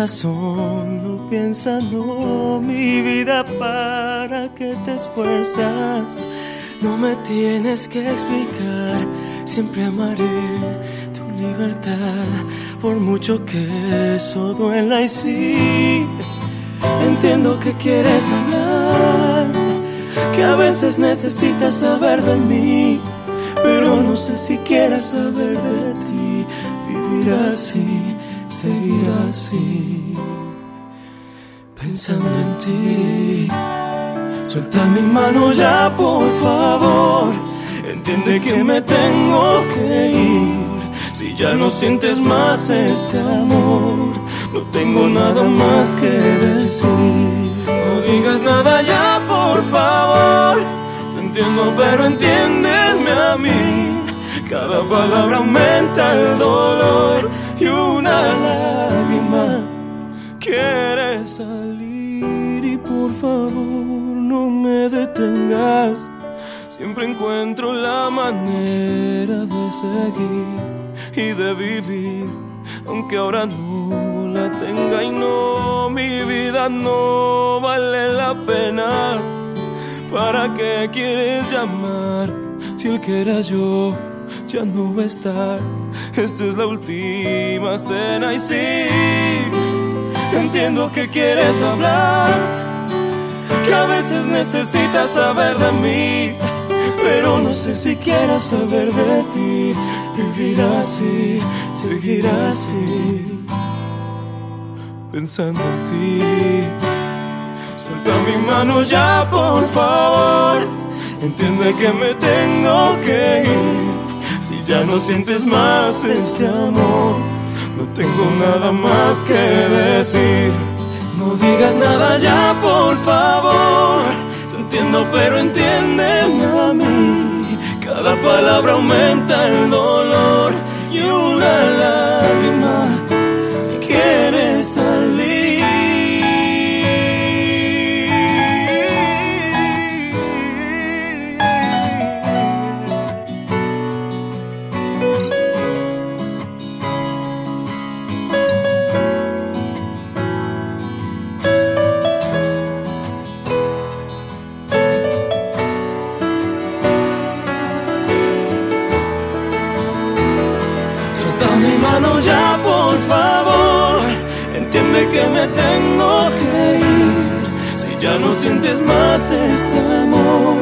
corazón no piensa, no, mi vida, para que te esfuerzas. No me tienes que explicar, siempre amaré tu libertad, por mucho que eso duela y sí. Entiendo que quieres hablar, que a veces necesitas saber de mí, pero no sé si quieres saber de ti. Vivir así, seguir así, pensando en ti. Suelta mi mano ya, por favor. Entiende que me tengo que ir. Si ya no sientes más este amor, no tengo nada más que decir. No digas nada ya, por favor. Te entiendo, pero entiéndeme a mí. Cada palabra aumenta el dolor y una lágrima quiere salir. Y por favor, no me detengas. Siempre encuentro la manera de seguir y de vivir, aunque ahora no la tenga y no, mi vida no vale la pena. ¿Para qué quieres llamar si el que era yo ya no va a estar? Esta es la última cena y sí, entiendo que quieres hablar, que a veces necesitas saber de mí pero no sé si quieras saber de ti. Vivir así, seguir así, pensando en ti. Suelta mi mano ya, por favor. Entiende que me tengo que ir. Si ya no sientes más este amor, no tengo nada más que decir. No digas nada ya, por favor entiendo, pero entiéndeme a mí. Cada palabra aumenta el dolor y una lágrima quiere salir. Ya no sientes más este amor,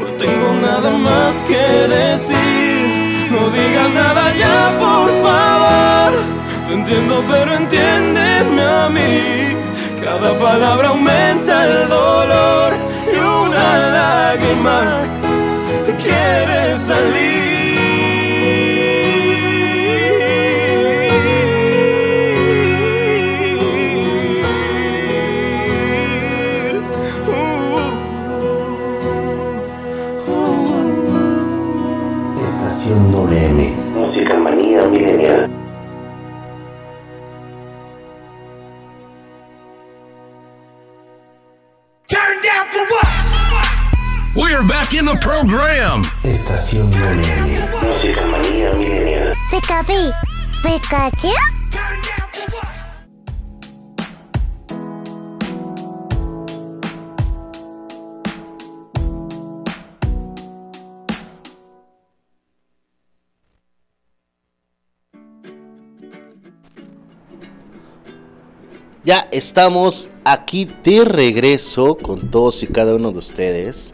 no tengo nada más que decir. No digas nada ya, por favor. Te entiendo, pero entiéndeme a mí. Cada palabra aumenta el dolor y una lágrima quiere salir. In the program. Estación MM. Música manía milenial. Pikapi, Pikachu. Ya estamos aquí de regreso con todos y cada uno de ustedes.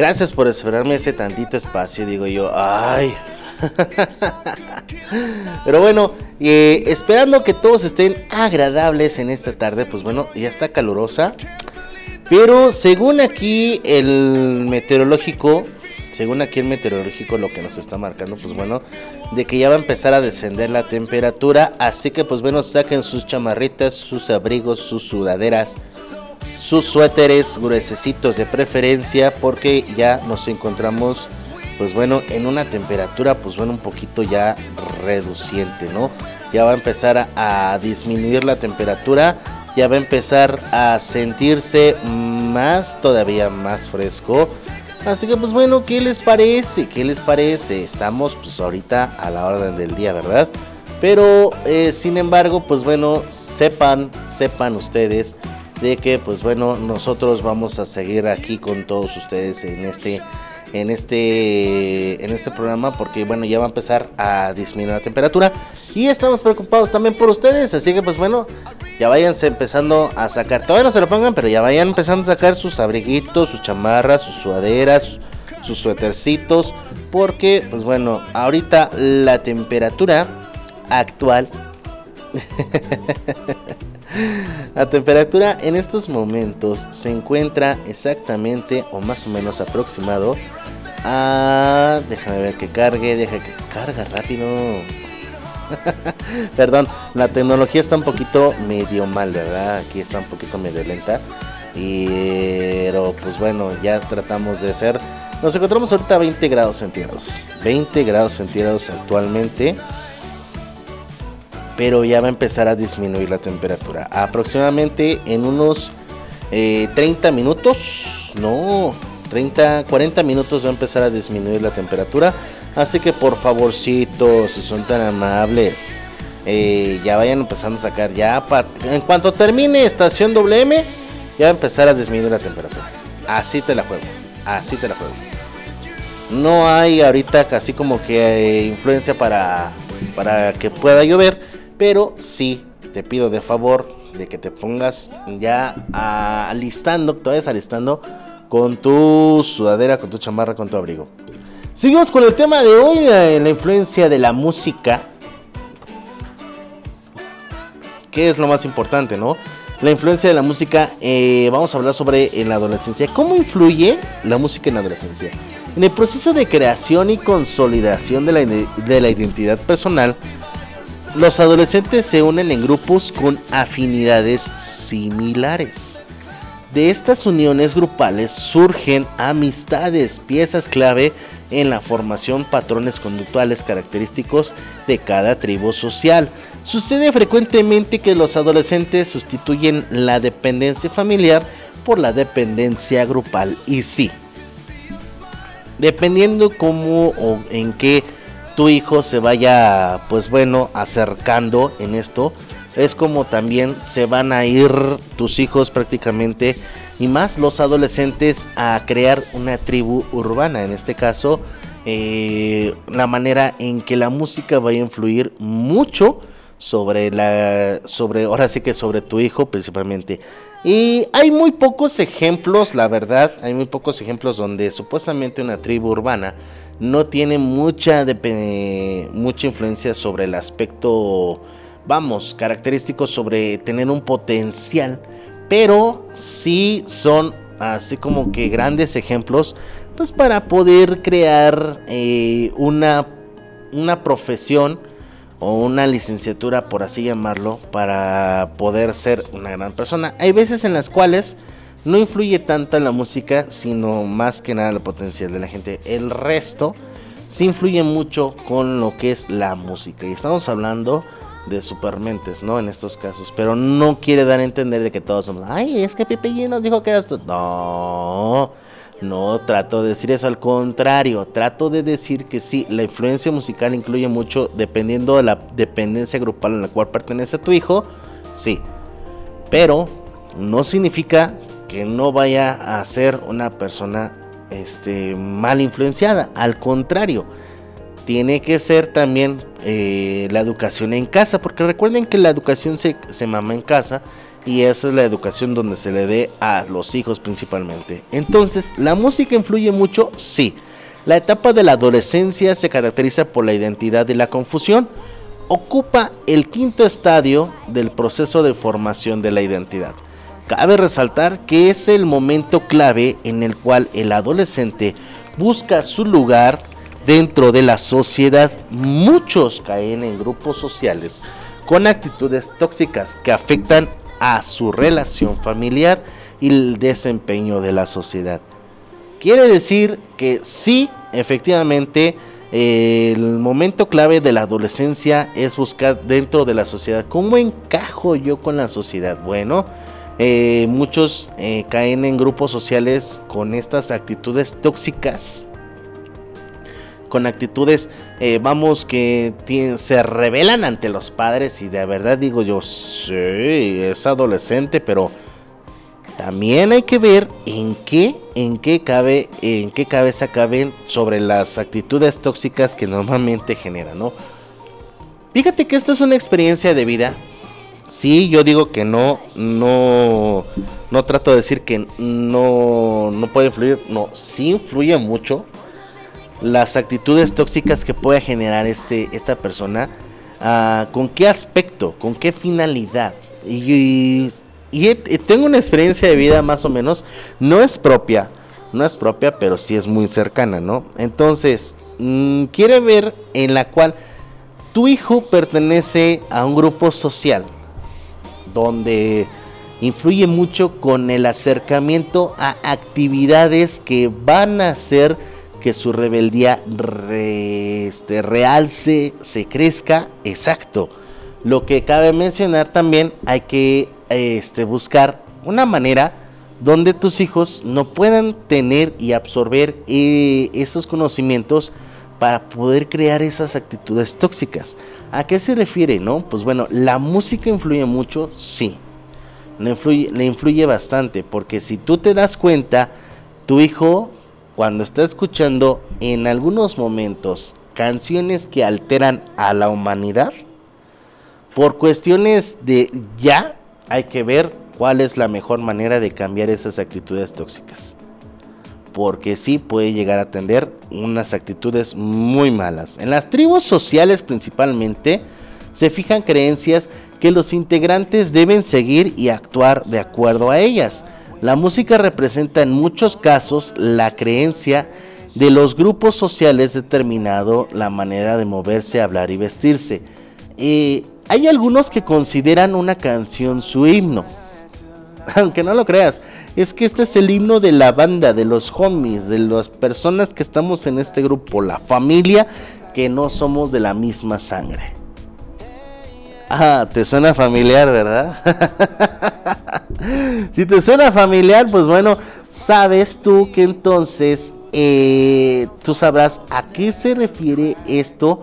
Gracias por esperarme ese tantito espacio, digo yo. Ay. [LAUGHS] Pero bueno, eh, esperando que todos estén agradables en esta tarde, pues bueno, ya está calurosa. Pero según aquí el meteorológico, según aquí el meteorológico lo que nos está marcando, pues bueno, de que ya va a empezar a descender la temperatura. Así que pues bueno, saquen sus chamarritas, sus abrigos, sus sudaderas, sus suéteres gruesecitos de preferencia, porque ya nos encontramos pues bueno, en una temperatura, pues bueno, un poquito ya reduciente, ¿no? Ya va a empezar a, disminuir la temperatura, ya va a empezar a sentirse más, todavía más fresco. Así que pues bueno, ¿qué les parece? ¿Qué les parece? Estamos pues ahorita a la orden del día, ¿verdad? Pero eh, sin embargo, pues bueno, sepan, sepan ustedes de que pues bueno, nosotros vamos a seguir aquí con todos ustedes en este en este en este programa porque bueno ya va a empezar a disminuir la temperatura y estamos preocupados también por ustedes así que pues bueno ya váyanse empezando a sacar todavía no se lo pongan pero ya vayan empezando a sacar sus abriguitos sus chamarras sus sudaderas sus suétercitos porque pues bueno ahorita la temperatura actual [LAUGHS] La temperatura en estos momentos se encuentra exactamente o más o menos aproximado a... Déjame ver que cargue, deja que carga rápido. [LAUGHS] Perdón, la tecnología está un poquito medio mal, ¿verdad? Aquí está un poquito medio lenta. Pero pues bueno, ya tratamos de hacer... Nos encontramos ahorita a 20 grados centígrados. 20 grados centígrados actualmente pero ya va a empezar a disminuir la temperatura. Aproximadamente en unos eh, 30 minutos, no, 30, 40 minutos va a empezar a disminuir la temperatura. Así que por favorcito, si son tan amables, eh, ya vayan empezando a sacar. Ya en cuanto termine estación WM, ya va a empezar a disminuir la temperatura. Así te la juego, así te la juego. No hay ahorita casi como que eh, influencia para, para que pueda llover pero sí te pido de favor de que te pongas ya alistando, te vayas alistando con tu sudadera, con tu chamarra, con tu abrigo. Seguimos con el tema de hoy, eh, la influencia de la música. ¿Qué es lo más importante, no? La influencia de la música, eh, vamos a hablar sobre en la adolescencia. ¿Cómo influye la música en la adolescencia? En el proceso de creación y consolidación de la, de la identidad personal, los adolescentes se unen en grupos con afinidades similares. De estas uniones grupales surgen amistades, piezas clave en la formación patrones conductuales característicos de cada tribu social. Sucede frecuentemente que los adolescentes sustituyen la dependencia familiar por la dependencia grupal y sí. Dependiendo cómo o en qué tu hijo se vaya, pues bueno, acercando en esto, es como también se van a ir tus hijos prácticamente y más los adolescentes a crear una tribu urbana. En este caso, eh, la manera en que la música va a influir mucho sobre la sobre ahora sí que sobre tu hijo principalmente y hay muy pocos ejemplos la verdad hay muy pocos ejemplos donde supuestamente una tribu urbana no tiene mucha, mucha influencia sobre el aspecto, vamos, característico sobre tener un potencial, pero sí son así como que grandes ejemplos, pues para poder crear eh, una, una profesión o una licenciatura, por así llamarlo, para poder ser una gran persona. Hay veces en las cuales no influye tanto en la música, sino más que nada el potencial de la gente. El resto sí influye mucho con lo que es la música. Y estamos hablando de supermentes, ¿no? En estos casos. Pero no quiere dar a entender de que todos somos, ay, es que Pipe nos dijo que esto. No. No trato de decir eso, al contrario, trato de decir que sí, la influencia musical incluye mucho dependiendo de la dependencia grupal en la cual pertenece tu hijo, sí. Pero no significa que no vaya a ser una persona este, mal influenciada, al contrario, tiene que ser también eh, la educación en casa, porque recuerden que la educación se, se mama en casa y esa es la educación donde se le dé a los hijos principalmente. Entonces, ¿la música influye mucho? Sí. La etapa de la adolescencia se caracteriza por la identidad y la confusión. Ocupa el quinto estadio del proceso de formación de la identidad. Cabe resaltar que es el momento clave en el cual el adolescente busca su lugar dentro de la sociedad. Muchos caen en grupos sociales con actitudes tóxicas que afectan a su relación familiar y el desempeño de la sociedad. Quiere decir que sí, efectivamente, el momento clave de la adolescencia es buscar dentro de la sociedad cómo encajo yo con la sociedad. Bueno, eh, muchos eh, caen en grupos sociales con estas actitudes tóxicas con actitudes, eh, vamos, que se rebelan ante los padres y de verdad digo yo, sí, es adolescente, pero también hay que ver en qué, en qué cabe, en qué cabeza caben sobre las actitudes tóxicas que normalmente generan, ¿no? Fíjate que esta es una experiencia de vida. Sí, yo digo que no, no, no trato de decir que no, no puede influir, no, sí influye mucho las actitudes tóxicas que puede generar este, esta persona, ah, con qué aspecto, con qué finalidad. Y, tengo una experiencia de vida más o menos, no es propia, no es propia, pero sí es muy cercana, ¿no? Entonces, mm, quiere ver en la cual tu hijo pertenece a un grupo social donde influye mucho con el acercamiento a actividades que van a ser que su rebeldía este, realce, se crezca, exacto. Lo que cabe mencionar también hay que este, buscar una manera donde tus hijos no puedan tener y absorber eh, esos conocimientos para poder crear esas actitudes tóxicas. ¿A qué se refiere? No? Pues bueno, la música influye mucho, sí. Le influye, bastante, porque si tú te das cuenta, tu hijo cuando está escuchando en algunos momentos canciones que alteran a la humanidad, por cuestiones de ya hay que ver cuál es la mejor manera de cambiar esas actitudes tóxicas. Porque sí puede llegar a tener unas actitudes muy malas. En las tribus sociales principalmente se fijan creencias que los integrantes deben seguir y actuar de acuerdo a ellas la música representa en muchos casos la creencia de los grupos sociales determinado la manera de moverse, hablar y vestirse. Eh, hay algunos que consideran una canción su himno. [LAUGHS] Aunque no lo creas, es que este es el himno de la banda, de los homies, de las personas que estamos en este grupo, la familia que no somos de la misma sangre. Ah, te suena familiar, ¿verdad? [LAUGHS] si te suena familiar, pues bueno, sabes tú que entonces eh, tú sabrás a qué se refiere esto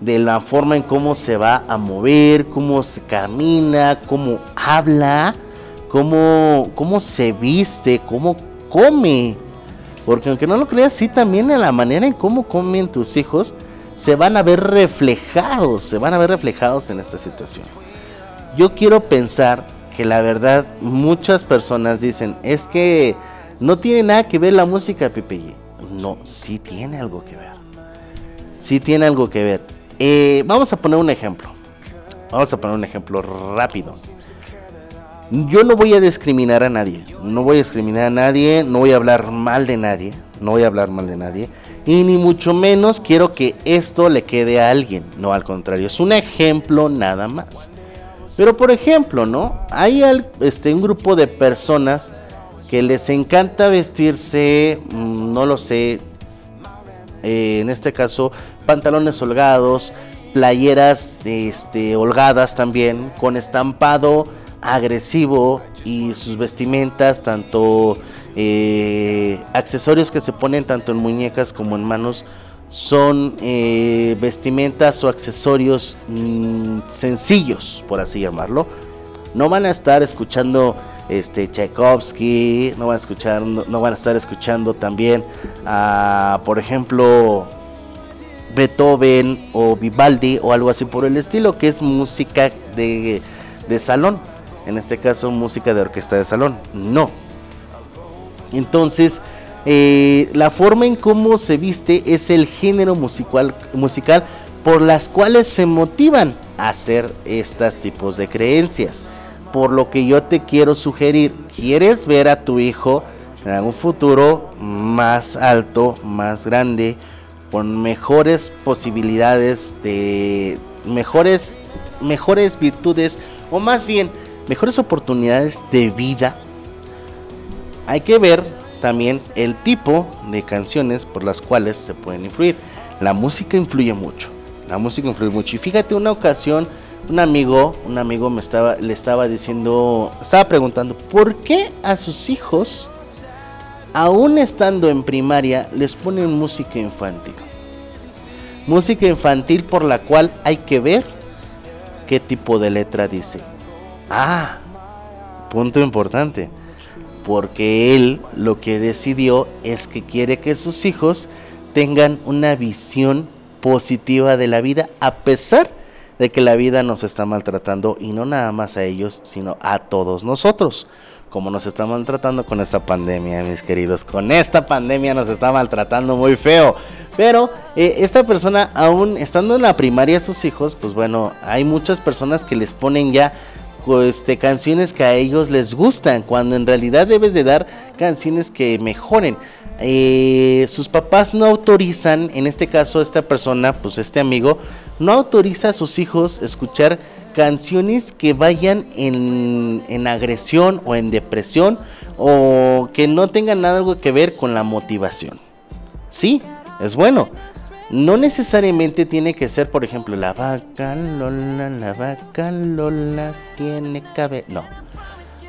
de la forma en cómo se va a mover, cómo se camina, cómo habla, cómo, cómo se viste, cómo come. Porque aunque no lo creas, sí también en la manera en cómo comen tus hijos se van a ver reflejados, se van a ver reflejados en esta situación. Yo quiero pensar que la verdad muchas personas dicen, es que no tiene nada que ver la música Pepe No, sí tiene algo que ver. Sí tiene algo que ver. Eh, vamos a poner un ejemplo. Vamos a poner un ejemplo rápido. Yo no voy a discriminar a nadie. No voy a discriminar a nadie. No voy a hablar mal de nadie. No voy a hablar mal de nadie y ni mucho menos quiero que esto le quede a alguien, no al contrario, es un ejemplo nada más. Pero por ejemplo, ¿no? Hay este, un grupo de personas que les encanta vestirse, mm, no lo sé, eh, en este caso, pantalones holgados, playeras este, holgadas también, con estampado agresivo, y sus vestimentas, tanto eh, accesorios que se ponen tanto en muñecas como en manos, son eh, vestimentas o accesorios mm, sencillos, por así llamarlo. No van a estar escuchando este Tchaikovsky, no van a escuchar, no, van a estar escuchando también a, por ejemplo, Beethoven o Vivaldi o algo así por el estilo, que es música de, de salón. En este caso, música de orquesta de salón. No. Entonces, eh, la forma en cómo se viste es el género musical, musical por las cuales se motivan a hacer estos tipos de creencias. Por lo que yo te quiero sugerir, ¿quieres ver a tu hijo en un futuro más alto, más grande, con mejores posibilidades de mejores mejores virtudes o más bien mejores oportunidades de vida? Hay que ver también el tipo de canciones por las cuales se pueden influir. La música influye mucho. La música influye mucho. Y fíjate, una ocasión, un amigo, un amigo me estaba, le estaba diciendo, estaba preguntando, ¿por qué a sus hijos, aún estando en primaria, les ponen música infantil? Música infantil por la cual hay que ver qué tipo de letra dice. Ah, punto importante porque él lo que decidió es que quiere que sus hijos tengan una visión positiva de la vida a pesar de que la vida nos está maltratando y no nada más a ellos, sino a todos nosotros. Como nos está maltratando con esta pandemia, mis queridos. Con esta pandemia nos está maltratando muy feo. Pero eh, esta persona, aún estando en la primaria, sus hijos, pues bueno, hay muchas personas que les ponen ya este, canciones que a ellos les gustan, cuando en realidad debes de dar canciones que mejoren. Eh, sus papás no autorizan, en este caso esta persona, pues este amigo, no autoriza a sus hijos escuchar canciones que vayan en, en agresión o en depresión o que no tengan nada que ver con la motivación. Sí, es bueno, no necesariamente tiene que ser, por ejemplo, la vaca Lola, la vaca Lola tiene cabello. No,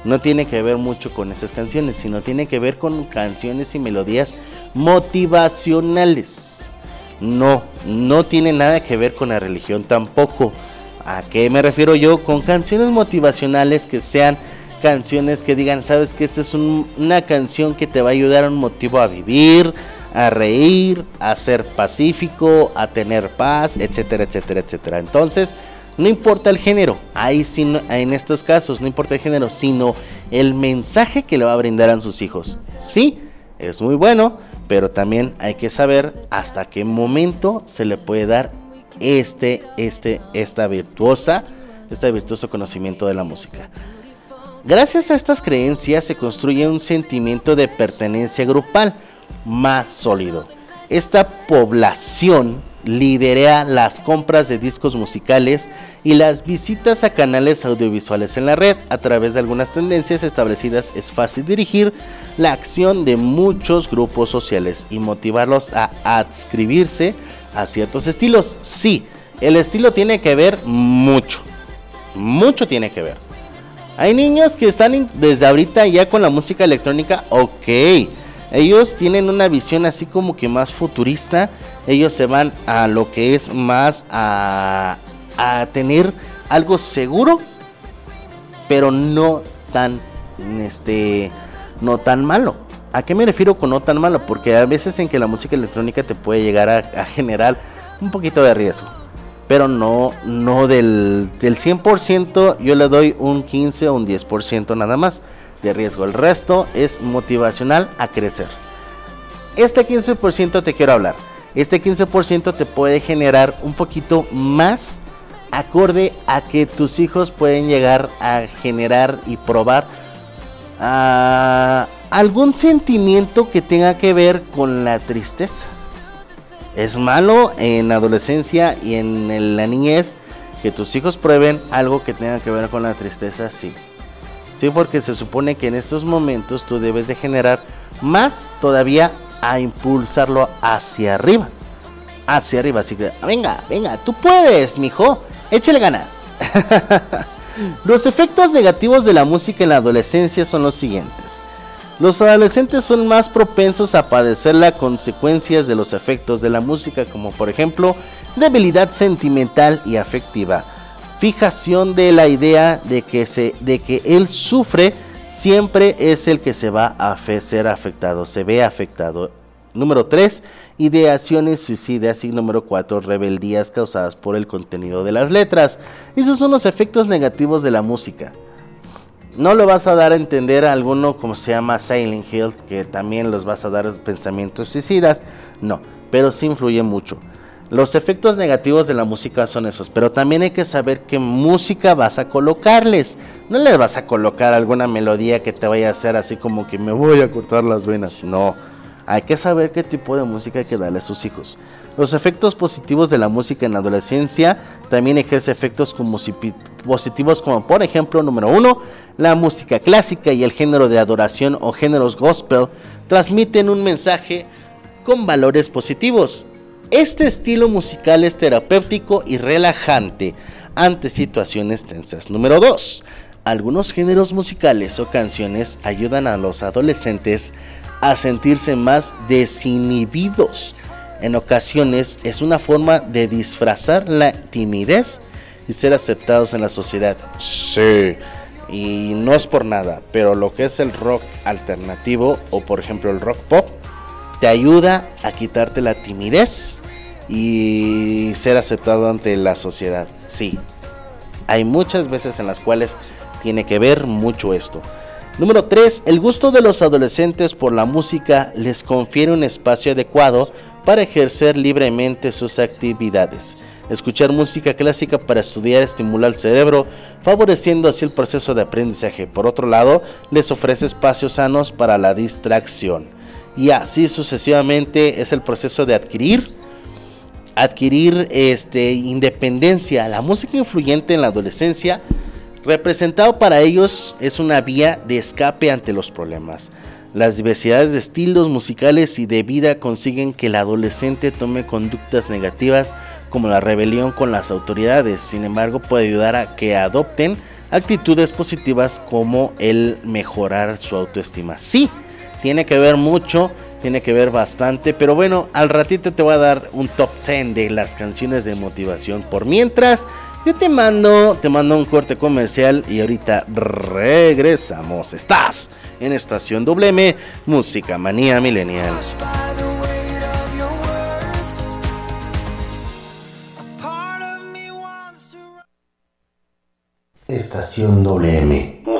no tiene que ver mucho con esas canciones, sino tiene que ver con canciones y melodías motivacionales. No, no tiene nada que ver con la religión tampoco. ¿A qué me refiero yo? Con canciones motivacionales que sean canciones que digan, sabes que esta es una canción que te va a ayudar a un motivo a vivir, a reír, a ser pacífico, a tener paz, etcétera, etcétera, etcétera. Entonces, no importa el género, ahí sí, en estos casos no importa el género, sino el mensaje que le va a brindar a sus hijos. Sí, es muy bueno, pero también hay que saber hasta qué momento se le puede dar este, este, esta virtuosa, este virtuoso conocimiento de la música. Gracias a estas creencias se construye un sentimiento de pertenencia grupal más sólido. Esta población lidera las compras de discos musicales y las visitas a canales audiovisuales en la red. A través de algunas tendencias establecidas es fácil dirigir la acción de muchos grupos sociales y motivarlos a adscribirse a ciertos estilos. Sí, el estilo tiene que ver mucho. Mucho tiene que ver. Hay niños que están desde ahorita ya con la música electrónica, ok ellos tienen una visión así como que más futurista. Ellos se van a lo que es más a, a tener algo seguro, pero no tan, este, no tan malo. ¿A qué me refiero con no tan malo? Porque a veces en que la música electrónica te puede llegar a, a generar un poquito de riesgo. Pero no, no del, del 100%, yo le doy un 15 o un 10% nada más de riesgo. El resto es motivacional a crecer. Este 15% te quiero hablar. Este 15% te puede generar un poquito más acorde a que tus hijos pueden llegar a generar y probar ah, algún sentimiento que tenga que ver con la tristeza. Es malo en la adolescencia y en la niñez que tus hijos prueben algo que tenga que ver con la tristeza, sí. Sí, porque se supone que en estos momentos tú debes de generar más todavía a impulsarlo hacia arriba. Hacia arriba, así que venga, venga, tú puedes, mijo, échale ganas. [LAUGHS] Los efectos negativos de la música en la adolescencia son los siguientes. Los adolescentes son más propensos a padecer las consecuencias de los efectos de la música, como por ejemplo debilidad sentimental y afectiva, fijación de la idea de que, se, de que él sufre siempre es el que se va a ser afectado, se ve afectado. Número 3, ideaciones suicidas. Y número 4, rebeldías causadas por el contenido de las letras. Esos son los efectos negativos de la música. No lo vas a dar a entender a alguno como se llama Silent Hill, que también los vas a dar pensamientos suicidas. No, pero sí influye mucho. Los efectos negativos de la música son esos, pero también hay que saber qué música vas a colocarles. No les vas a colocar alguna melodía que te vaya a hacer así como que me voy a cortar las venas. No, hay que saber qué tipo de música hay que darle a sus hijos. Los efectos positivos de la música en la adolescencia también ejerce efectos positivos como por ejemplo, número uno, la música clásica y el género de adoración o géneros gospel transmiten un mensaje con valores positivos. Este estilo musical es terapéutico y relajante ante situaciones tensas. Número 2. Algunos géneros musicales o canciones ayudan a los adolescentes a sentirse más desinhibidos. En ocasiones es una forma de disfrazar la timidez y ser aceptados en la sociedad. Sí, y no es por nada, pero lo que es el rock alternativo o por ejemplo el rock pop te ayuda a quitarte la timidez y ser aceptado ante la sociedad. Sí, hay muchas veces en las cuales tiene que ver mucho esto. Número 3. El gusto de los adolescentes por la música les confiere un espacio adecuado para ejercer libremente sus actividades. Escuchar música clásica para estudiar estimula el cerebro, favoreciendo así el proceso de aprendizaje. Por otro lado, les ofrece espacios sanos para la distracción y así sucesivamente es el proceso de adquirir adquirir este independencia. La música influyente en la adolescencia representado para ellos es una vía de escape ante los problemas. Las diversidades de estilos musicales y de vida consiguen que el adolescente tome conductas negativas como la rebelión con las autoridades. Sin embargo, puede ayudar a que adopten actitudes positivas como el mejorar su autoestima. Sí, tiene que ver mucho, tiene que ver bastante, pero bueno, al ratito te voy a dar un top 10 de las canciones de motivación. Por mientras, yo te mando, te mando un corte comercial y ahorita regresamos. Estás en Estación WM, Música Manía Millennial. Estación WM.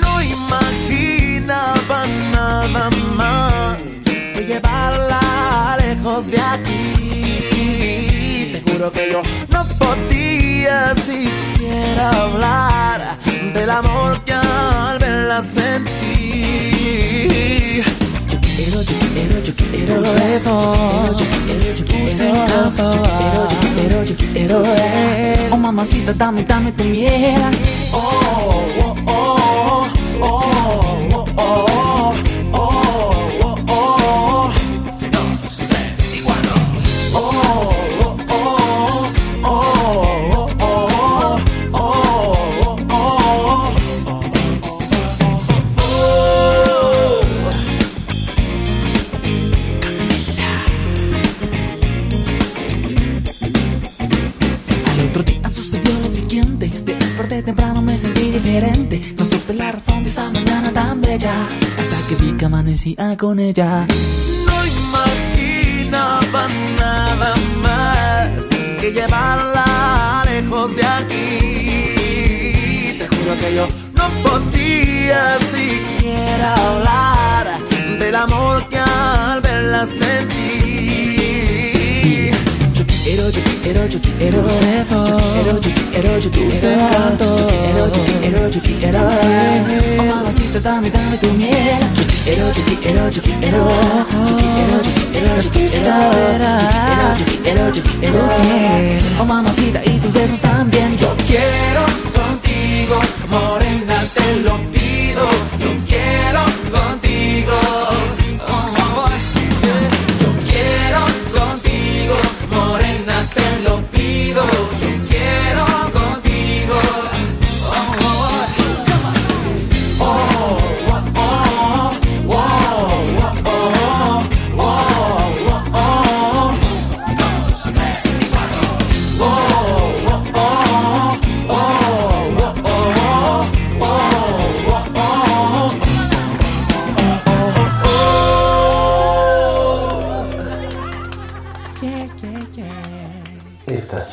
No imaginaba nada más que llevarla lejos de aquí. Te juro que yo no podía siquiera hablar del amor que al verla sentí. 우세서 우세가봐 Oh mamacita dame dame tu miel Oh oh oh oh oh oh con ella. No imaginaba nada más que llevarla lejos de aquí. Te juro que yo no podía siquiera hablar del amor que al verla sentí. Yo quiero, yo quiero, yo quiero. Yo quiero, yo quiero, yo. Yo yo yo Yo quiero, yo quiero, yo quiero. Yo quiero, yo quiero, yo quiero. Yo quiero, yo quiero. Oh mamacita, y tus besos también. Yo quiero contigo, morena, te lo pido. Yo quiero contigo. Oh, oh. Yo quiero contigo, morena, te lo pido.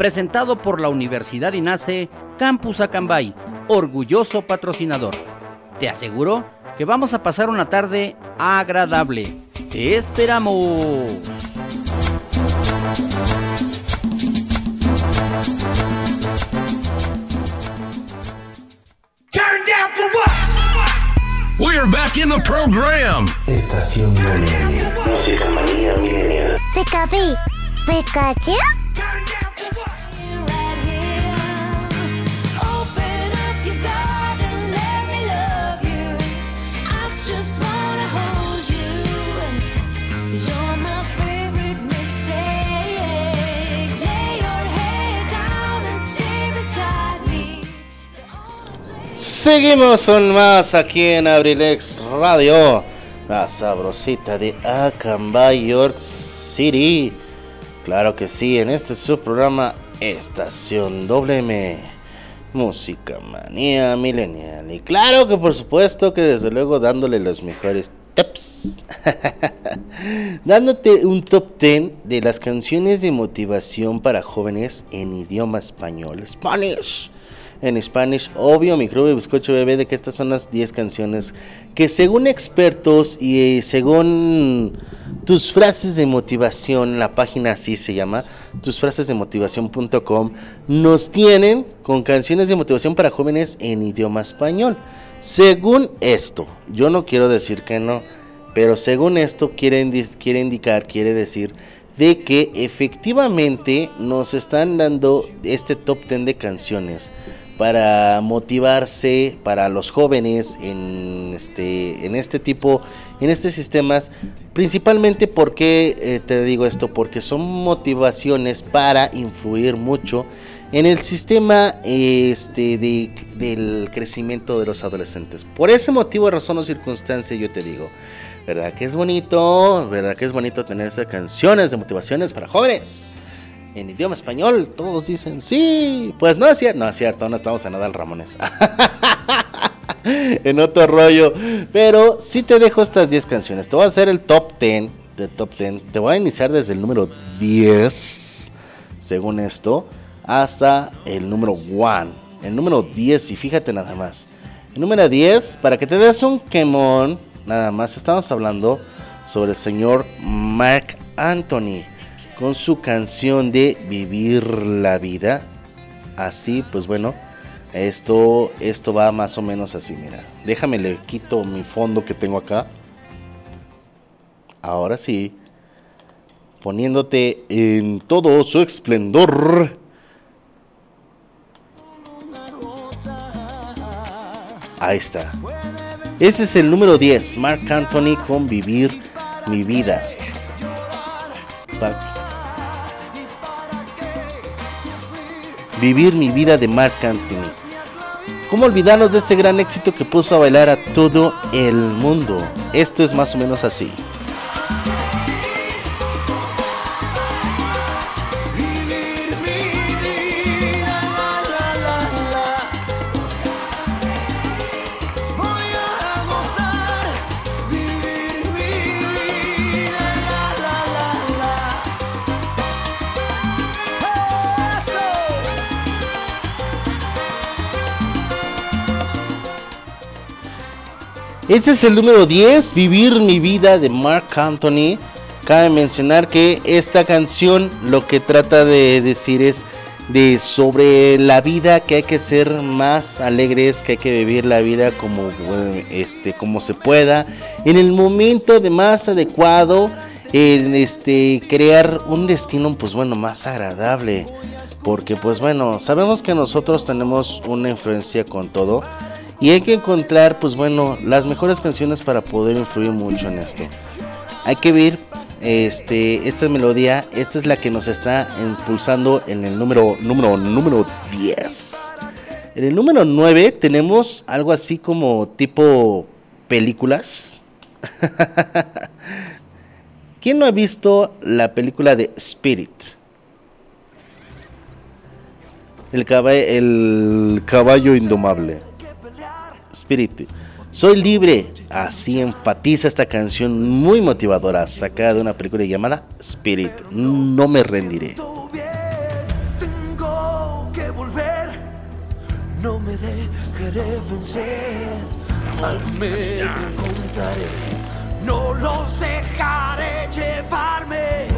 presentado por la Universidad INACE Campus Acambay, orgulloso patrocinador. Te aseguro que vamos a pasar una tarde agradable. ¡Te esperamos! Turn down for what? We're back in the program. Estación WM. Música manía Pi, Pikachu. Seguimos con más aquí en Abrilex Radio, la sabrosita de Acambay, York City. Claro que sí, en este subprograma Estación WM, Música Manía Millennial. Y claro que por supuesto que desde luego dándole los mejores tips. [LAUGHS] Dándote un top 10 de las canciones de motivación para jóvenes en idioma español, Spanish en Spanish. Obvio, mi club de bizcocho bebé de que estas son las 10 canciones que según expertos y eh, según tus frases de motivación, la página así se llama, tusfrasesdemotivación.com, nos tienen con canciones de motivación para jóvenes en idioma español. Según esto, yo no quiero decir que no, pero según esto quiere, quiere indicar, quiere decir de que efectivamente nos están dando este top 10 de canciones para motivarse para los jóvenes en este en este tipo en estos sistemas principalmente porque eh, te digo esto porque son motivaciones para influir mucho en el sistema este de- del crecimiento de los adolescentes. Por ese motivo razón o circunstancia yo te digo verdad que es bonito verdad que es bonito tener esas canciones de motivaciones para jóvenes en idioma español, todos dicen sí. Pues no es cierto, no es cierto, no estamos en Adal Ramones. [LAUGHS] en otro rollo. Pero sí te dejo estas 10 canciones. Te voy a hacer el top 10. De top 10. Te voy a iniciar desde el número 10. Según esto. Hasta el número 1. El número 10. Y fíjate nada más. El número 10. Para que te des un quemón. Nada más. Estamos hablando sobre el señor Mark Anthony con su canción de Vivir la vida. Así, pues bueno, esto, esto va más o menos así, mira. Déjame le quito mi fondo que tengo acá. Ahora sí. Poniéndote en todo su esplendor. Ahí está. Ese es el número 10, Mark Anthony con Vivir mi vida. Vivir mi vida de Mark Anthony. ¿Cómo olvidarnos de este gran éxito que puso a bailar a todo el mundo? Esto es más o menos así. Este es el número 10, Vivir mi vida de Mark Anthony. Cabe mencionar que esta canción lo que trata de decir es de sobre la vida que hay que ser más alegres, que hay que vivir la vida como este como se pueda, en el momento de más adecuado, en este crear un destino pues bueno más agradable, porque pues bueno, sabemos que nosotros tenemos una influencia con todo y hay que encontrar pues bueno las mejores canciones para poder influir mucho en esto. Hay que ver este esta melodía, esta es la que nos está impulsando en el número número número 10. En el número 9 tenemos algo así como tipo películas. [LAUGHS] ¿Quién no ha visto la película de Spirit? El caballo, el caballo indomable. Spirit. Soy libre. Así enfatiza esta canción muy motivadora, sacada de una película llamada Spirit. No me rendiré. Tengo que volver, no me dejaré vencer. Al medio encontraré, no los dejaré llevarme.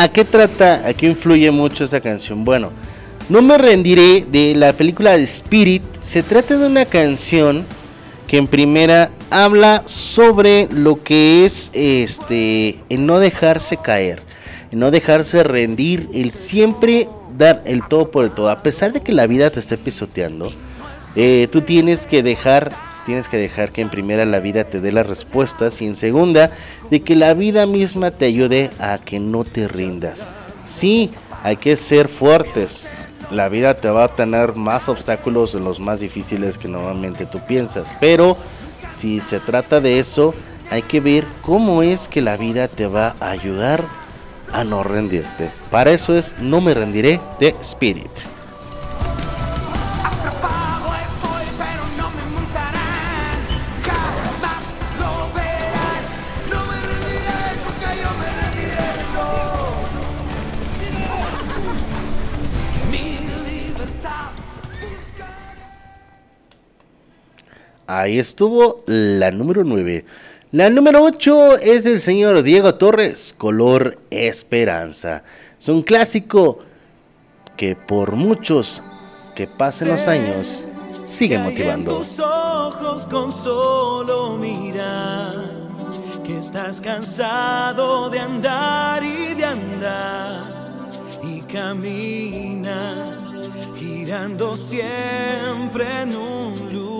¿A qué trata? ¿A qué influye mucho esta canción? Bueno, No me rendiré de la película de Spirit. Se trata de una canción que en primera habla sobre lo que es este el no dejarse caer, no dejarse rendir, el siempre dar el todo por el todo, a pesar de que la vida te esté pisoteando, eh, tú tienes que dejar, tienes que dejar que en primera la vida te dé las respuestas y en segunda de que la vida misma te ayude a que no te rindas. Sí, hay que ser fuertes. La vida te va a tener más obstáculos de los más difíciles que normalmente tú piensas, pero si se trata de eso, hay que ver cómo es que la vida te va a ayudar a no rendirte. Para eso es No me rendiré de Spirit. Ahí estuvo la número 9. La número 8 es del señor Diego Torres, Color Esperanza. Es un clásico que por muchos que pasen los años sigue motivando. tus ojos con solo mirar que estás cansado de andar y de andar y camina girando siempre en un lugar.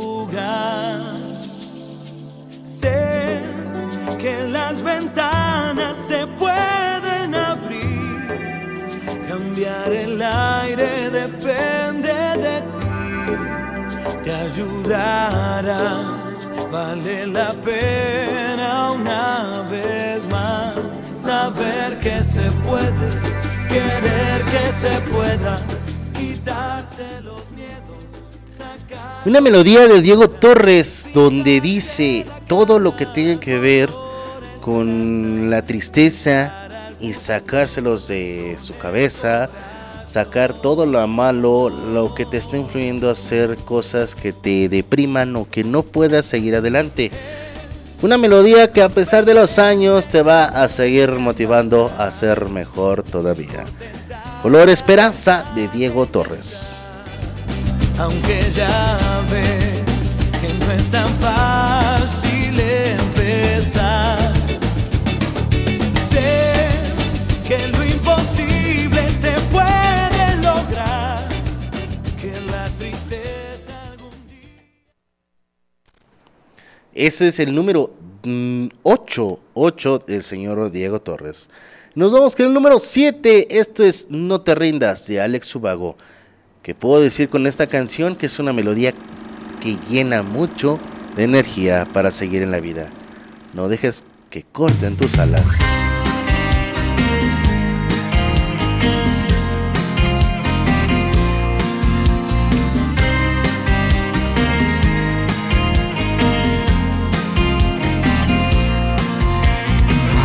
Sé que las ventanas se pueden abrir, cambiar el aire depende de ti, te ayudará, vale la pena una vez más saber que se puede, querer que se pueda, miedos. Una melodía de Diego Torres donde dice todo lo que tiene que ver con la tristeza y sacárselos de su cabeza, sacar todo lo malo, lo que te está influyendo a hacer cosas que te depriman o que no puedas seguir adelante. Una melodía que a pesar de los años te va a seguir motivando a ser mejor todavía. Color Esperanza de Diego Torres. Aunque ya ves que no es tan fácil empezar. Sé que lo imposible se puede lograr, que la tristeza Ese es el número 8, 8 del señor Diego Torres. Nos vamos con el número 7. Esto es No te rindas de Alex Subago. Que puedo decir con esta canción que es una melodía que llena mucho de energía para seguir en la vida. No dejes que corten tus alas.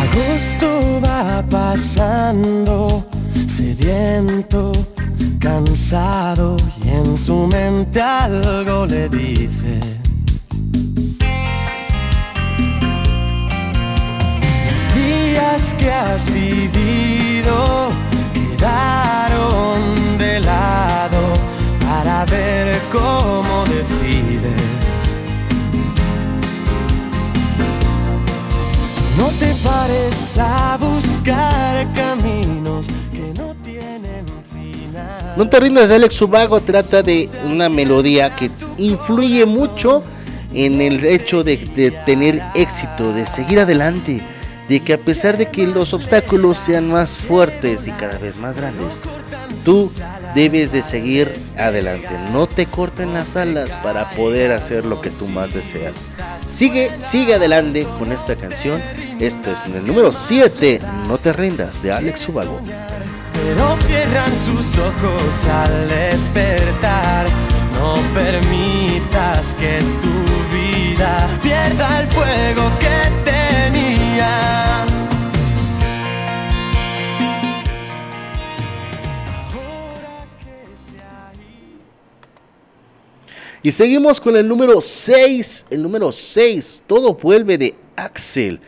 Agosto va pasando, sediento, cansado y en su mente algo le dice. Los días que has vivido quedaron de lado para ver cómo decides. No te pares a buscar caminos No te rindas Alex Subago trata de una melodía que influye mucho en el hecho de, de tener éxito, de seguir adelante, de que a pesar de que los obstáculos sean más fuertes y cada vez más grandes, tú debes de seguir adelante. No te corten las alas para poder hacer lo que tú más deseas. Sigue, sigue adelante con esta canción. Esto es el número 7, No te rindas, de Alex Subago. Pero cierran sus ojos al despertar. No permitas que tu vida pierda el fuego que tenía. Y seguimos con el número 6. El número 6, todo vuelve de Axel.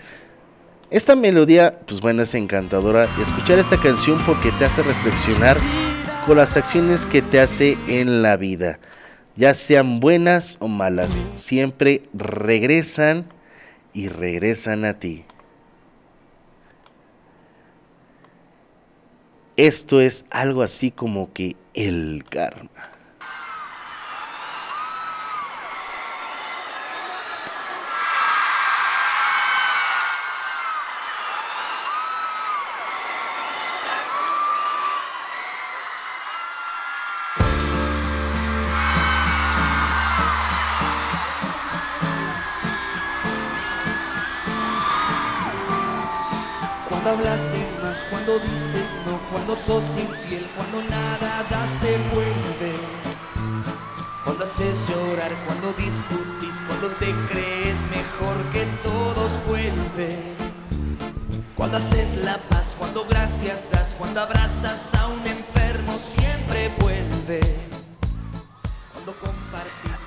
Esta melodía, pues bueno, es encantadora. Escuchar esta canción porque te hace reflexionar con las acciones que te hace en la vida. Ya sean buenas o malas, siempre regresan y regresan a ti. Esto es algo así como que el karma. Cuando sos infiel, cuando nada das te vuelve. Cuando haces llorar, cuando discutís, cuando te crees mejor que todos vuelve. Cuando haces la paz, cuando gracias das, cuando abrazas a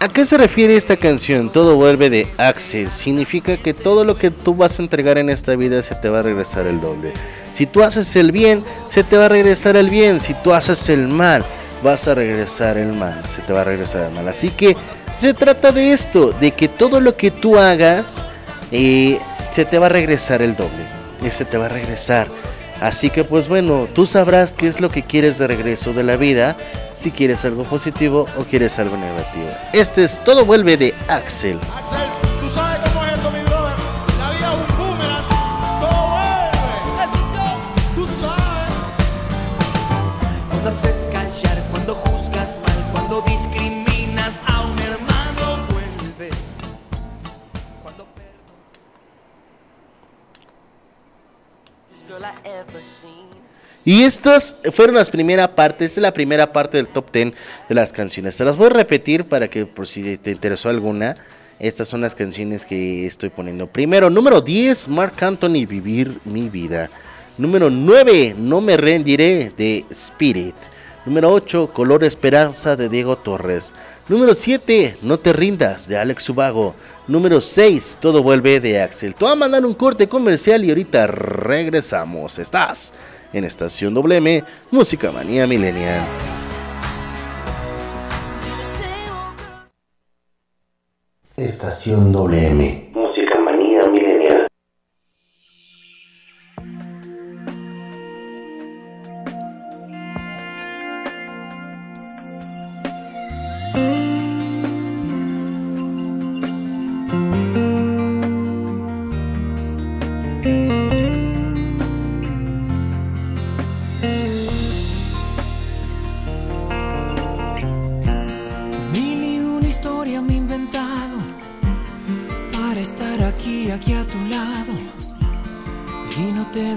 ¿A qué se refiere esta canción? Todo vuelve de Axel. Significa que todo lo que tú vas a entregar en esta vida se te va a regresar el doble. Si tú haces el bien, se te va a regresar el bien. Si tú haces el mal, vas a regresar el mal. Se te va a regresar el mal. Así que se trata de esto, de que todo lo que tú hagas, eh, se te va a regresar el doble. Eh, Se te va a regresar. Así que pues bueno, tú sabrás qué es lo que quieres de regreso de la vida, si quieres algo positivo o quieres algo negativo. Este es Todo vuelve de Axel. Tú Y estas fueron las primeras partes, es la primera parte del top 10 de las canciones. Te las voy a repetir para que por si te interesó alguna, estas son las canciones que estoy poniendo. Primero, número 10, Mark Anthony, Vivir mi vida. Número 9, No me rendiré de Spirit. Número 8, Color Esperanza de Diego Torres. Número 7, No te rindas de Alex Subago. Número 6, Todo vuelve de Axel. Te voy a mandar un corte comercial y ahorita regresamos. Estás en Estación WM, Música Manía Milenial. Estación WM.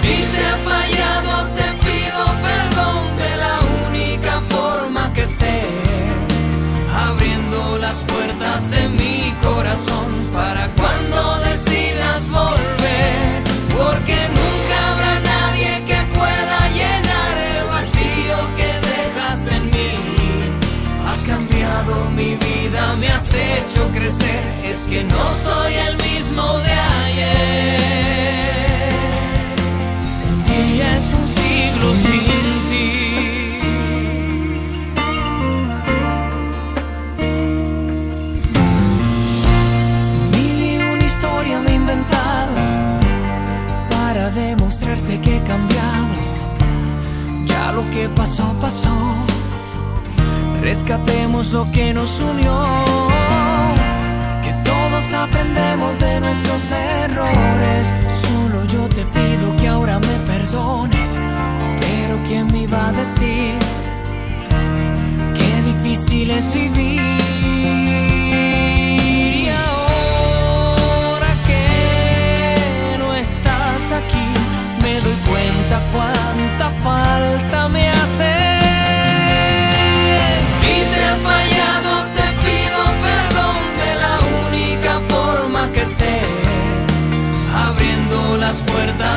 Si te he fallado, te pido perdón de la única forma que sé, abriendo las puertas de mi corazón para cuando decidas volver, porque nunca has hecho crecer, es que no soy el mismo de ayer. Un día es un siglo sin ti. Mil y una historia me he inventado para demostrarte que he cambiado. Ya lo que pasó, pasó. Rescatemos lo que nos unió. Que todos aprendemos de nuestros errores. Solo yo te pido que ahora me perdones. Pero ¿quién me iba a decir? Qué difícil es vivir. Y ahora que no estás aquí, me doy cuenta cuánta falta me hace.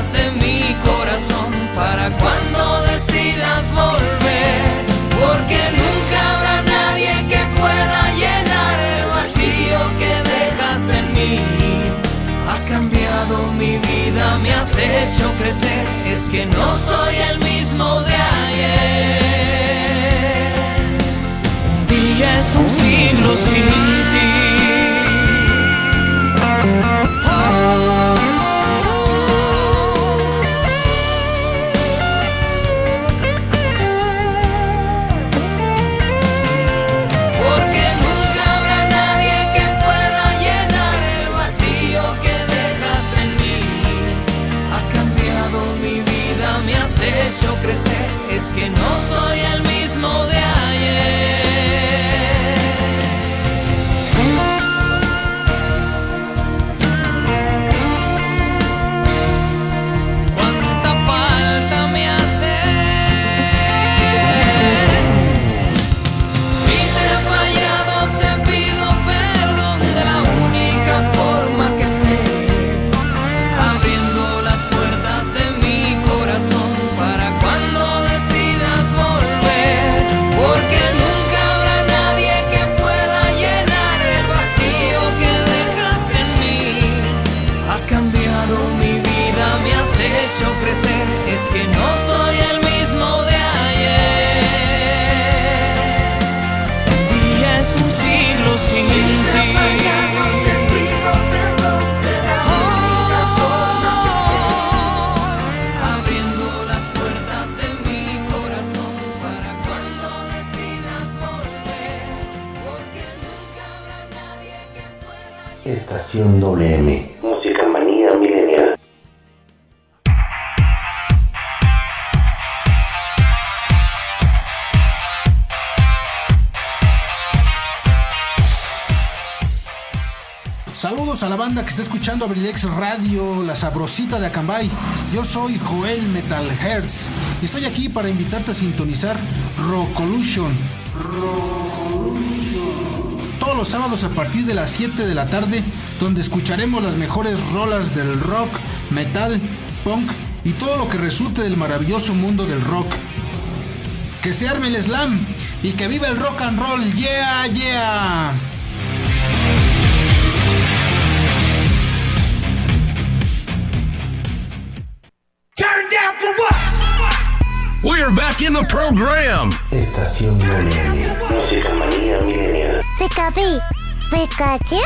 De mi corazón para cuando decidas volver, porque nunca habrá nadie que pueda llenar el vacío que dejaste en mí. Has cambiado mi vida, me has hecho crecer, es que no soy el mismo de ayer. Un día es un siglo sin ti. Porque que está escuchando Abrilex Radio, la sabrosita de Acambay. Yo soy Joel Metal Hertz y estoy aquí para invitarte a sintonizar Rockolution. Rockolution. los sábados a partir de las 7 de la tarde, donde escucharemos las mejores rolas del rock, metal, punk y todo lo que resulte del maravilloso mundo del rock. Que se arme el slam y que viva el rock and roll, yeah, yeah. We're back in the program. Estación WM. Música manía milenial. Pikapi, Pikachu.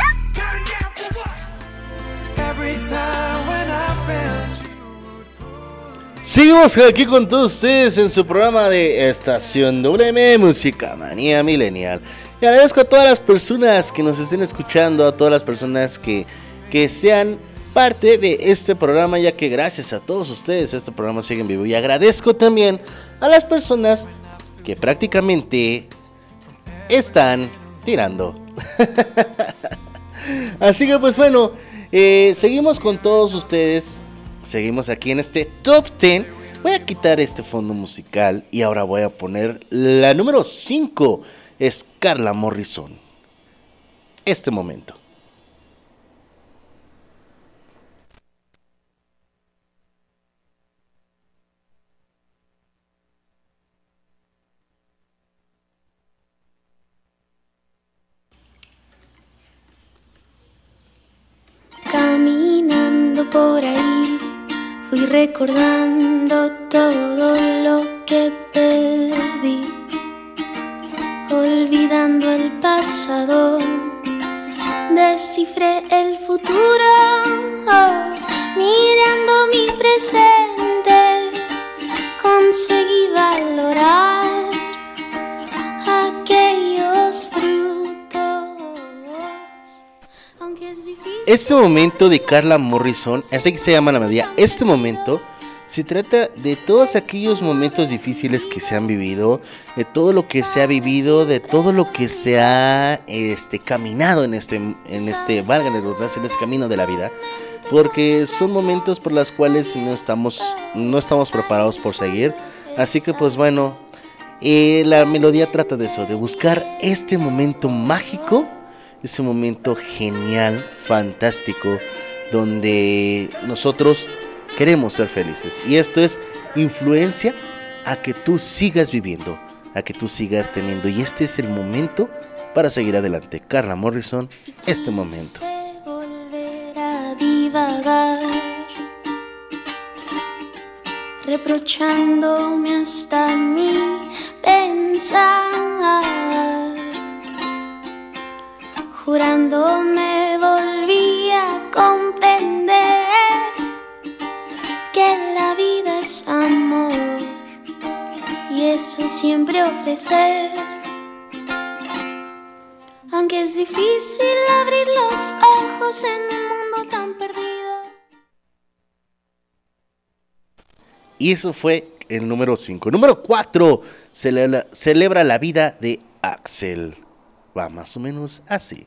Every time when I felt you. Seguimos aquí con todos ustedes en su programa de Estación WM Música Manía Millennial. Y agradezco a todas las personas que nos estén escuchando, a todas las personas que, que sean parte de este programa, ya que gracias a todos ustedes este programa sigue en vivo. Y agradezco también a las personas que prácticamente están tirando. [LAUGHS] Así que pues bueno, eh, seguimos con todos ustedes. Seguimos aquí en este top 10. Voy a quitar este fondo musical y ahora voy a poner la número 5. Es Carla Morrison. Este momento. Recordando todo lo que perdí, olvidando el pasado, descifré el futuro, oh, mirando mi presente, conseguí valorar aquellos frutos, Este momento de Carla Morrison, así que se llama la melodía, este momento se trata de todos aquellos momentos difíciles que se han vivido, de todo lo que se ha vivido, de todo lo que se ha este, caminado en este, en este, valga la redundancia, en este camino de la vida, porque son momentos por los cuales no estamos, no estamos preparados por seguir, así que pues bueno, eh, la melodía trata de eso, de buscar este momento mágico, ese momento genial, fantástico, donde nosotros queremos ser felices. Y esto es influencia a que tú sigas viviendo, a que tú sigas teniendo. Y este es el momento para seguir adelante. Carla Morrison, este momento. reprochándome hasta mi pensar, jurando me volví a comprender que la vida es amor y eso siempre ofrecer. Aunque es difícil abrir los ojos en un mundo tan perdido. Y eso fue el número 5. Número 4, celebra, celebra la vida de Axel. Va más o menos así.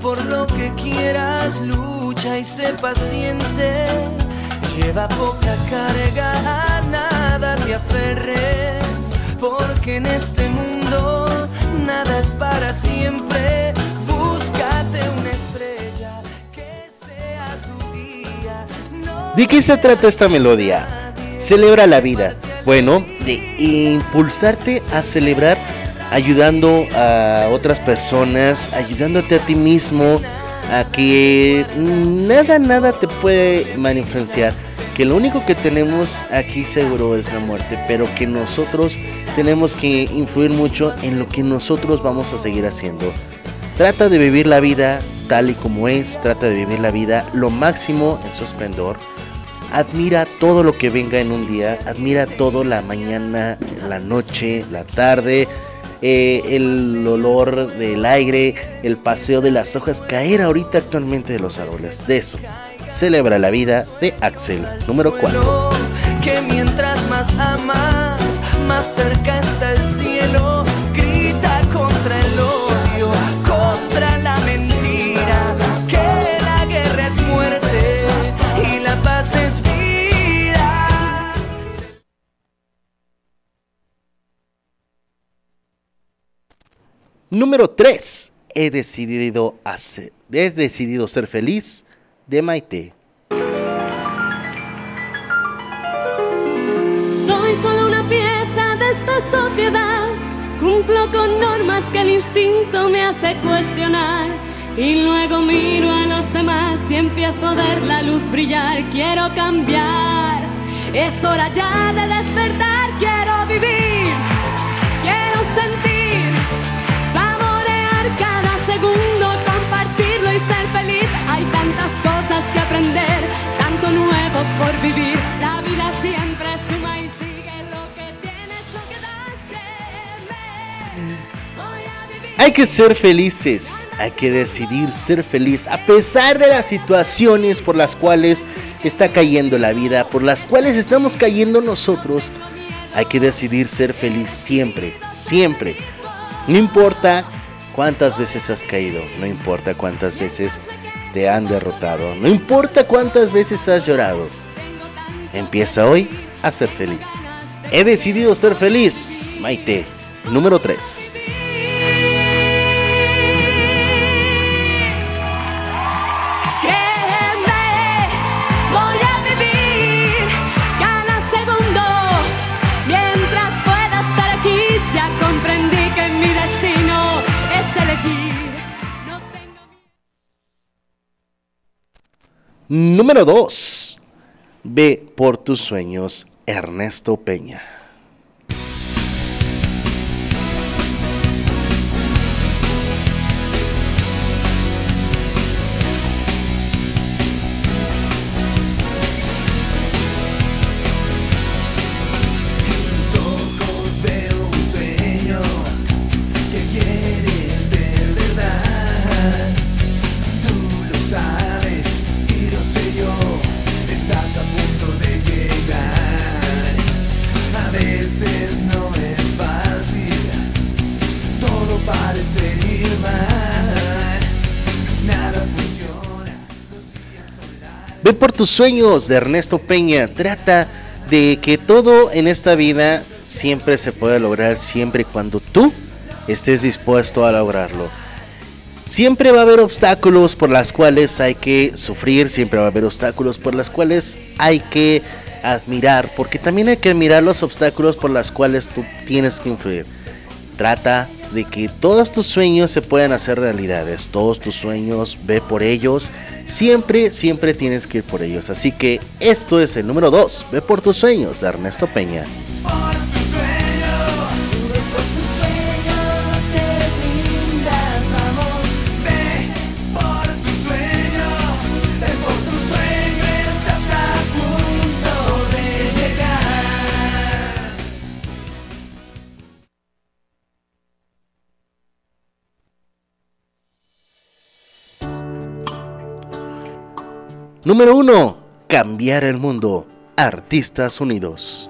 por lo que quieras lucha y sé paciente. Lleva poca carga, a nada te aferres, porque en este mundo nada es para siempre. Búscate una estrella que sea tu guía. No ¿De qué se trata esta melodía? Celebra la vida. Bueno, de impulsarte a celebrar ayudando a otras personas, ayudándote a ti mismo, a que nada, nada te puede mal influenciar. Que lo único que tenemos aquí seguro es la muerte, pero que nosotros tenemos que influir mucho en lo que nosotros vamos a seguir haciendo. Trata de vivir la vida tal y como es, trata de vivir la vida lo máximo en su esplendor. Admira todo lo que venga en un día, admira todo la mañana, la noche, la tarde, eh, el olor del aire, el paseo de las hojas caer ahorita actualmente de los árboles. De eso, celebra la vida de Axel, número 4. Que mientras más amas, más cerca está el cielo. Número 3. He decidido, hacer, he decidido ser feliz de Maite. Soy solo una pieza de esta sociedad. Cumplo con normas que el instinto me hace cuestionar. Y luego miro a los demás y empiezo a ver la luz brillar. Quiero cambiar. Es hora ya de despertar. Quiero vivir. Cada segundo. Compartirlo y ser feliz. Hay tantas cosas que aprender. Tanto nuevo por vivir. La vida siempre suma y sigue lo que tienes, que das. Hay que ser felices, hay que decidir ser feliz a pesar de las situaciones por las cuales está cayendo la vida, por las cuales estamos cayendo nosotros. Hay que decidir ser feliz siempre, siempre. No importa cuántas veces has caído, no importa cuántas veces te han derrotado, no importa cuántas veces has llorado. Empieza hoy a ser feliz. He decidido ser feliz, Maite. Número 3. Número 2. Ve por tus sueños, Ernesto Peña. Tus sueños de Ernesto Peña. Trata de que todo en esta vida siempre se puede lograr siempre y cuando tú estés dispuesto a lograrlo. Siempre va a haber obstáculos por las cuales hay que sufrir, siempre va a haber obstáculos por las cuales hay que admirar, porque también hay que admirar los obstáculos por las cuales tú tienes que influir. Trata de que todos tus sueños se puedan hacer realidades, todos tus sueños, ve por ellos, siempre, siempre tienes que ir por ellos. Así que esto es el número 2, ve por tus sueños de Ernesto Peña. Número 1, cambiar el mundo, Artistas Unidos.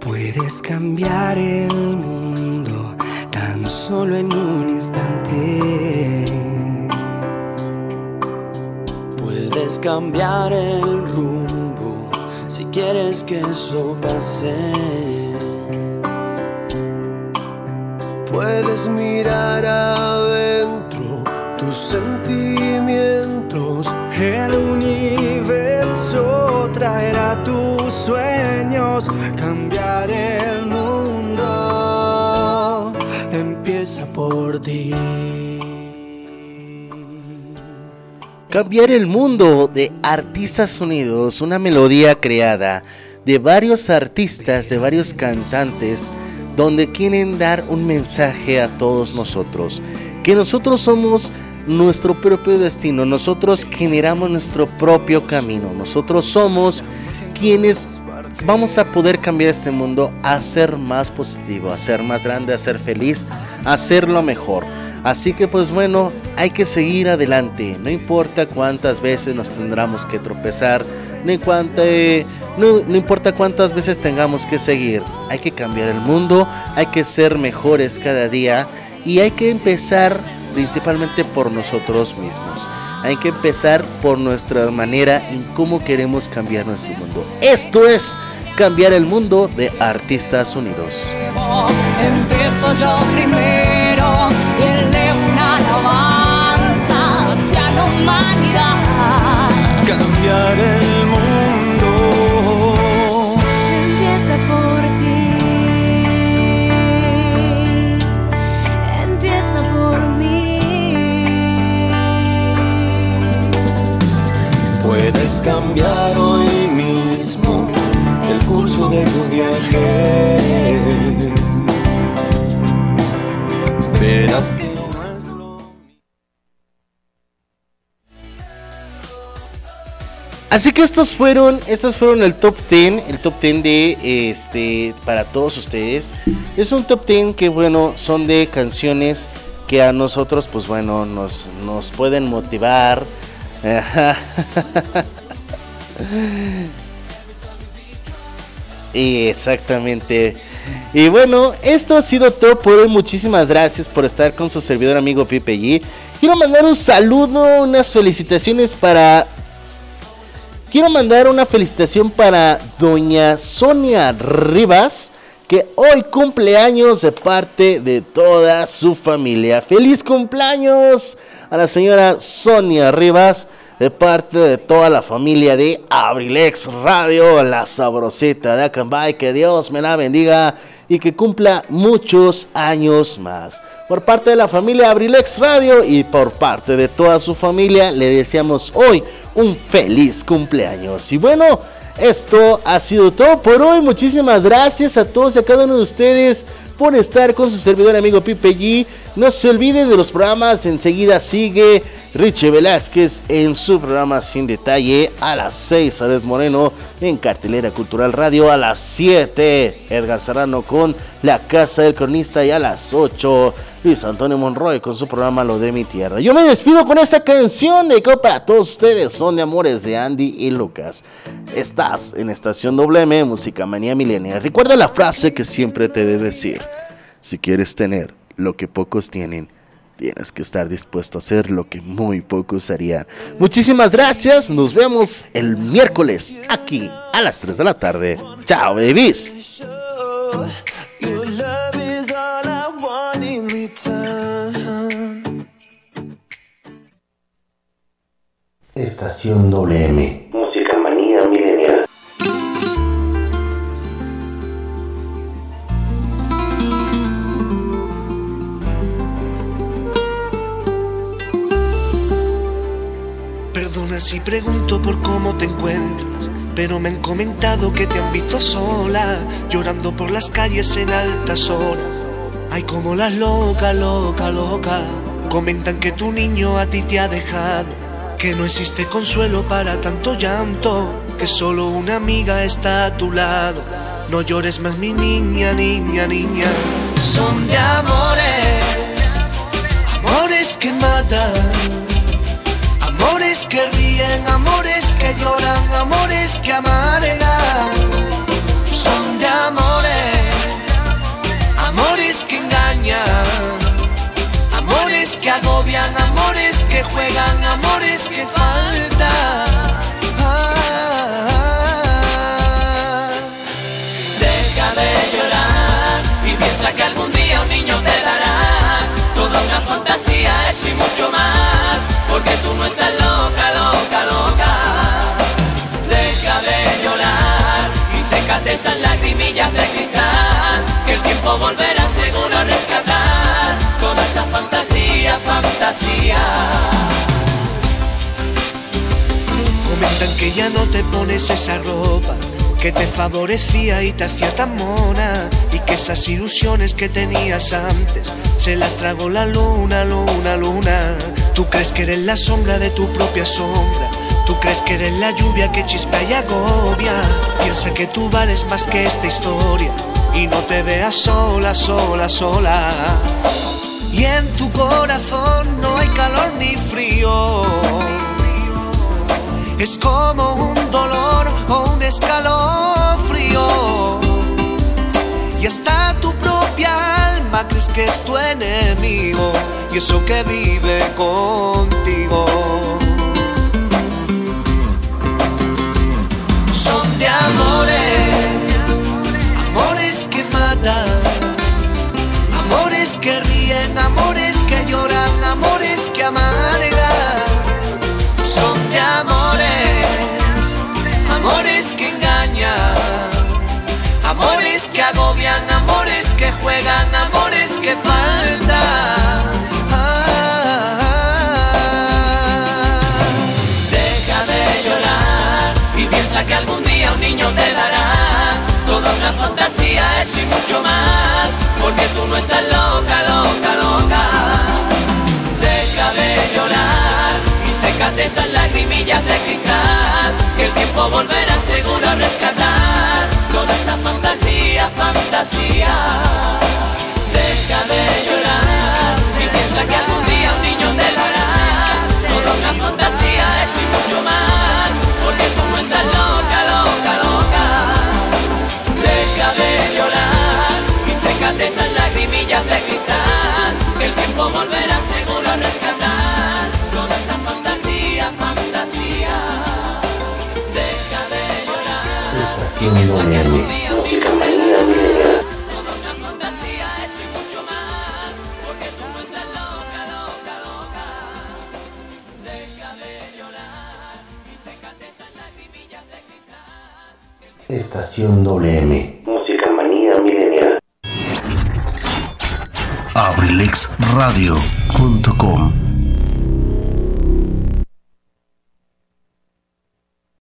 Puedes cambiar el mundo tan solo en un instante. Puedes cambiar el rumbo quieres que eso pase. Puedes mirar adentro tus sentimientos. El universo traerá tus sueños. Cambiar el mundo empieza por ti. Cambiar el mundo de Artistas Unidos, una melodía creada de varios artistas, de varios cantantes, donde quieren dar un mensaje a todos nosotros, que nosotros somos nuestro propio destino, nosotros generamos nuestro propio camino, nosotros somos quienes vamos a poder cambiar este mundo a ser más positivo, a ser más grande, a ser feliz, a hacerlo mejor. Así que pues bueno, hay que seguir adelante, no importa cuántas veces nos tendremos que tropezar, ni cuánta, no, no importa cuántas veces tengamos que seguir, hay que cambiar el mundo, hay que ser mejores cada día y hay que empezar principalmente por nosotros mismos. Hay que empezar por nuestra manera en cómo queremos cambiar nuestro mundo. Esto es Cambiar el Mundo de Artistas Unidos. Empiezo yo primero y elevo una alabanza hacia la humanidad. Cambiar el cambiar hoy mismo el curso de tu viaje. Verás que no es lo Así que estos fueron, estos fueron el top 10, el top 10 de este para todos ustedes. Es un top 10 que bueno, son de canciones que a nosotros pues bueno, nos nos pueden motivar. [LAUGHS] y exactamente. Y bueno, esto ha sido todo por hoy. Muchísimas gracias por estar con su servidor amigo Pipe G. Quiero mandar un saludo, unas felicitaciones para Quiero mandar una felicitación para doña Sonia Rivas, que hoy cumple años de parte de toda su familia. ¡Feliz cumpleaños a la señora Sonia Rivas! De parte de toda la familia de Abrilex Radio, la sabrosita de Acambay. Que Dios me la bendiga y que cumpla muchos años más. Por parte de la familia Abrilex Radio y por parte de toda su familia, le deseamos hoy un feliz cumpleaños. Y bueno, esto ha sido todo por hoy. Muchísimas gracias a todos y a cada uno de ustedes por estar con su servidor amigo Pipe G. No se olviden de los programas. Enseguida sigue Richie Velázquez en su programa Sin Detalle a las 6. Ares Moreno en Cartelera Cultural Radio a las 7. Edgar Serrano con La Casa del Cronista y a las 8. Luis Antonio Monroy con su programa Lo de mi Tierra. Yo me despido con esta canción de para todos ustedes. Son de amores de Andy y Lucas. Estás en Estación WM, Música Manía Milenial. Recuerda la frase que siempre te debe decir. Si quieres tener lo que pocos tienen, tienes que estar dispuesto a hacer lo que muy pocos harían. Muchísimas gracias. Nos vemos el miércoles aquí a las 3 de la tarde. Chao, babies. Your love Si pregunto por cómo te encuentras, pero me han comentado que te han visto sola, llorando por las calles en altas horas. Ay, como las loca, loca, loca. Comentan que tu niño a ti te ha dejado, que no existe consuelo para tanto llanto, que solo una amiga está a tu lado. No llores más, mi niña, niña, niña. Son de amores, amores que matan. Amores que ríen, amores que lloran, amores que amargan. Son de amores, amores que engañan, amores que agobian, amores que juegan, amores que faltan. Deja de llorar y piensa que algún día un niño te dará toda una fantasía, eso y mucho más, porque tú no estás loca, loca, loca. Deja de llorar y sécate esas lagrimillas de cristal, que el tiempo volverá seguro a rescatar toda esa fantasía, fantasía. Comentan que ya no te pones esa ropa, que te favorecía y te hacía tan mona y que esas ilusiones que tenías antes se las tragó la luna, luna, luna. Tú crees que eres la sombra de tu propia sombra. Tú crees que eres la lluvia que chispea y agobia. Piensa que tú vales más que esta historia y no te veas sola, sola, sola. Y en tu corazón no hay calor ni frío. Es como un dolor o un escalofrío. Y hasta tu propia alma crees que es tu enemigo. Y eso que vive contigo. Son de amores, amores que matan, amores que ríen, amores juegan, amores que faltan. Deja de llorar y piensa que algún día un niño te dará toda una fantasía, eso y mucho más, porque tú no estás loca, loca, loca. Deja de llorar y sécate esas lagrimillas de cristal, que el tiempo volverá seguro a rescatar toda esa fantasía, fantasía. Deja de llorar y piensa que algún día un niño te dará toda una fantasía, eso y mucho más, porque tú no estás loca, loca, loca. Deja de llorar y sécate esas lagrimillas de cristal, que el tiempo volverá seguro a rescatar de cristal. Estación WM. Música manía milenial. abrilexradio.com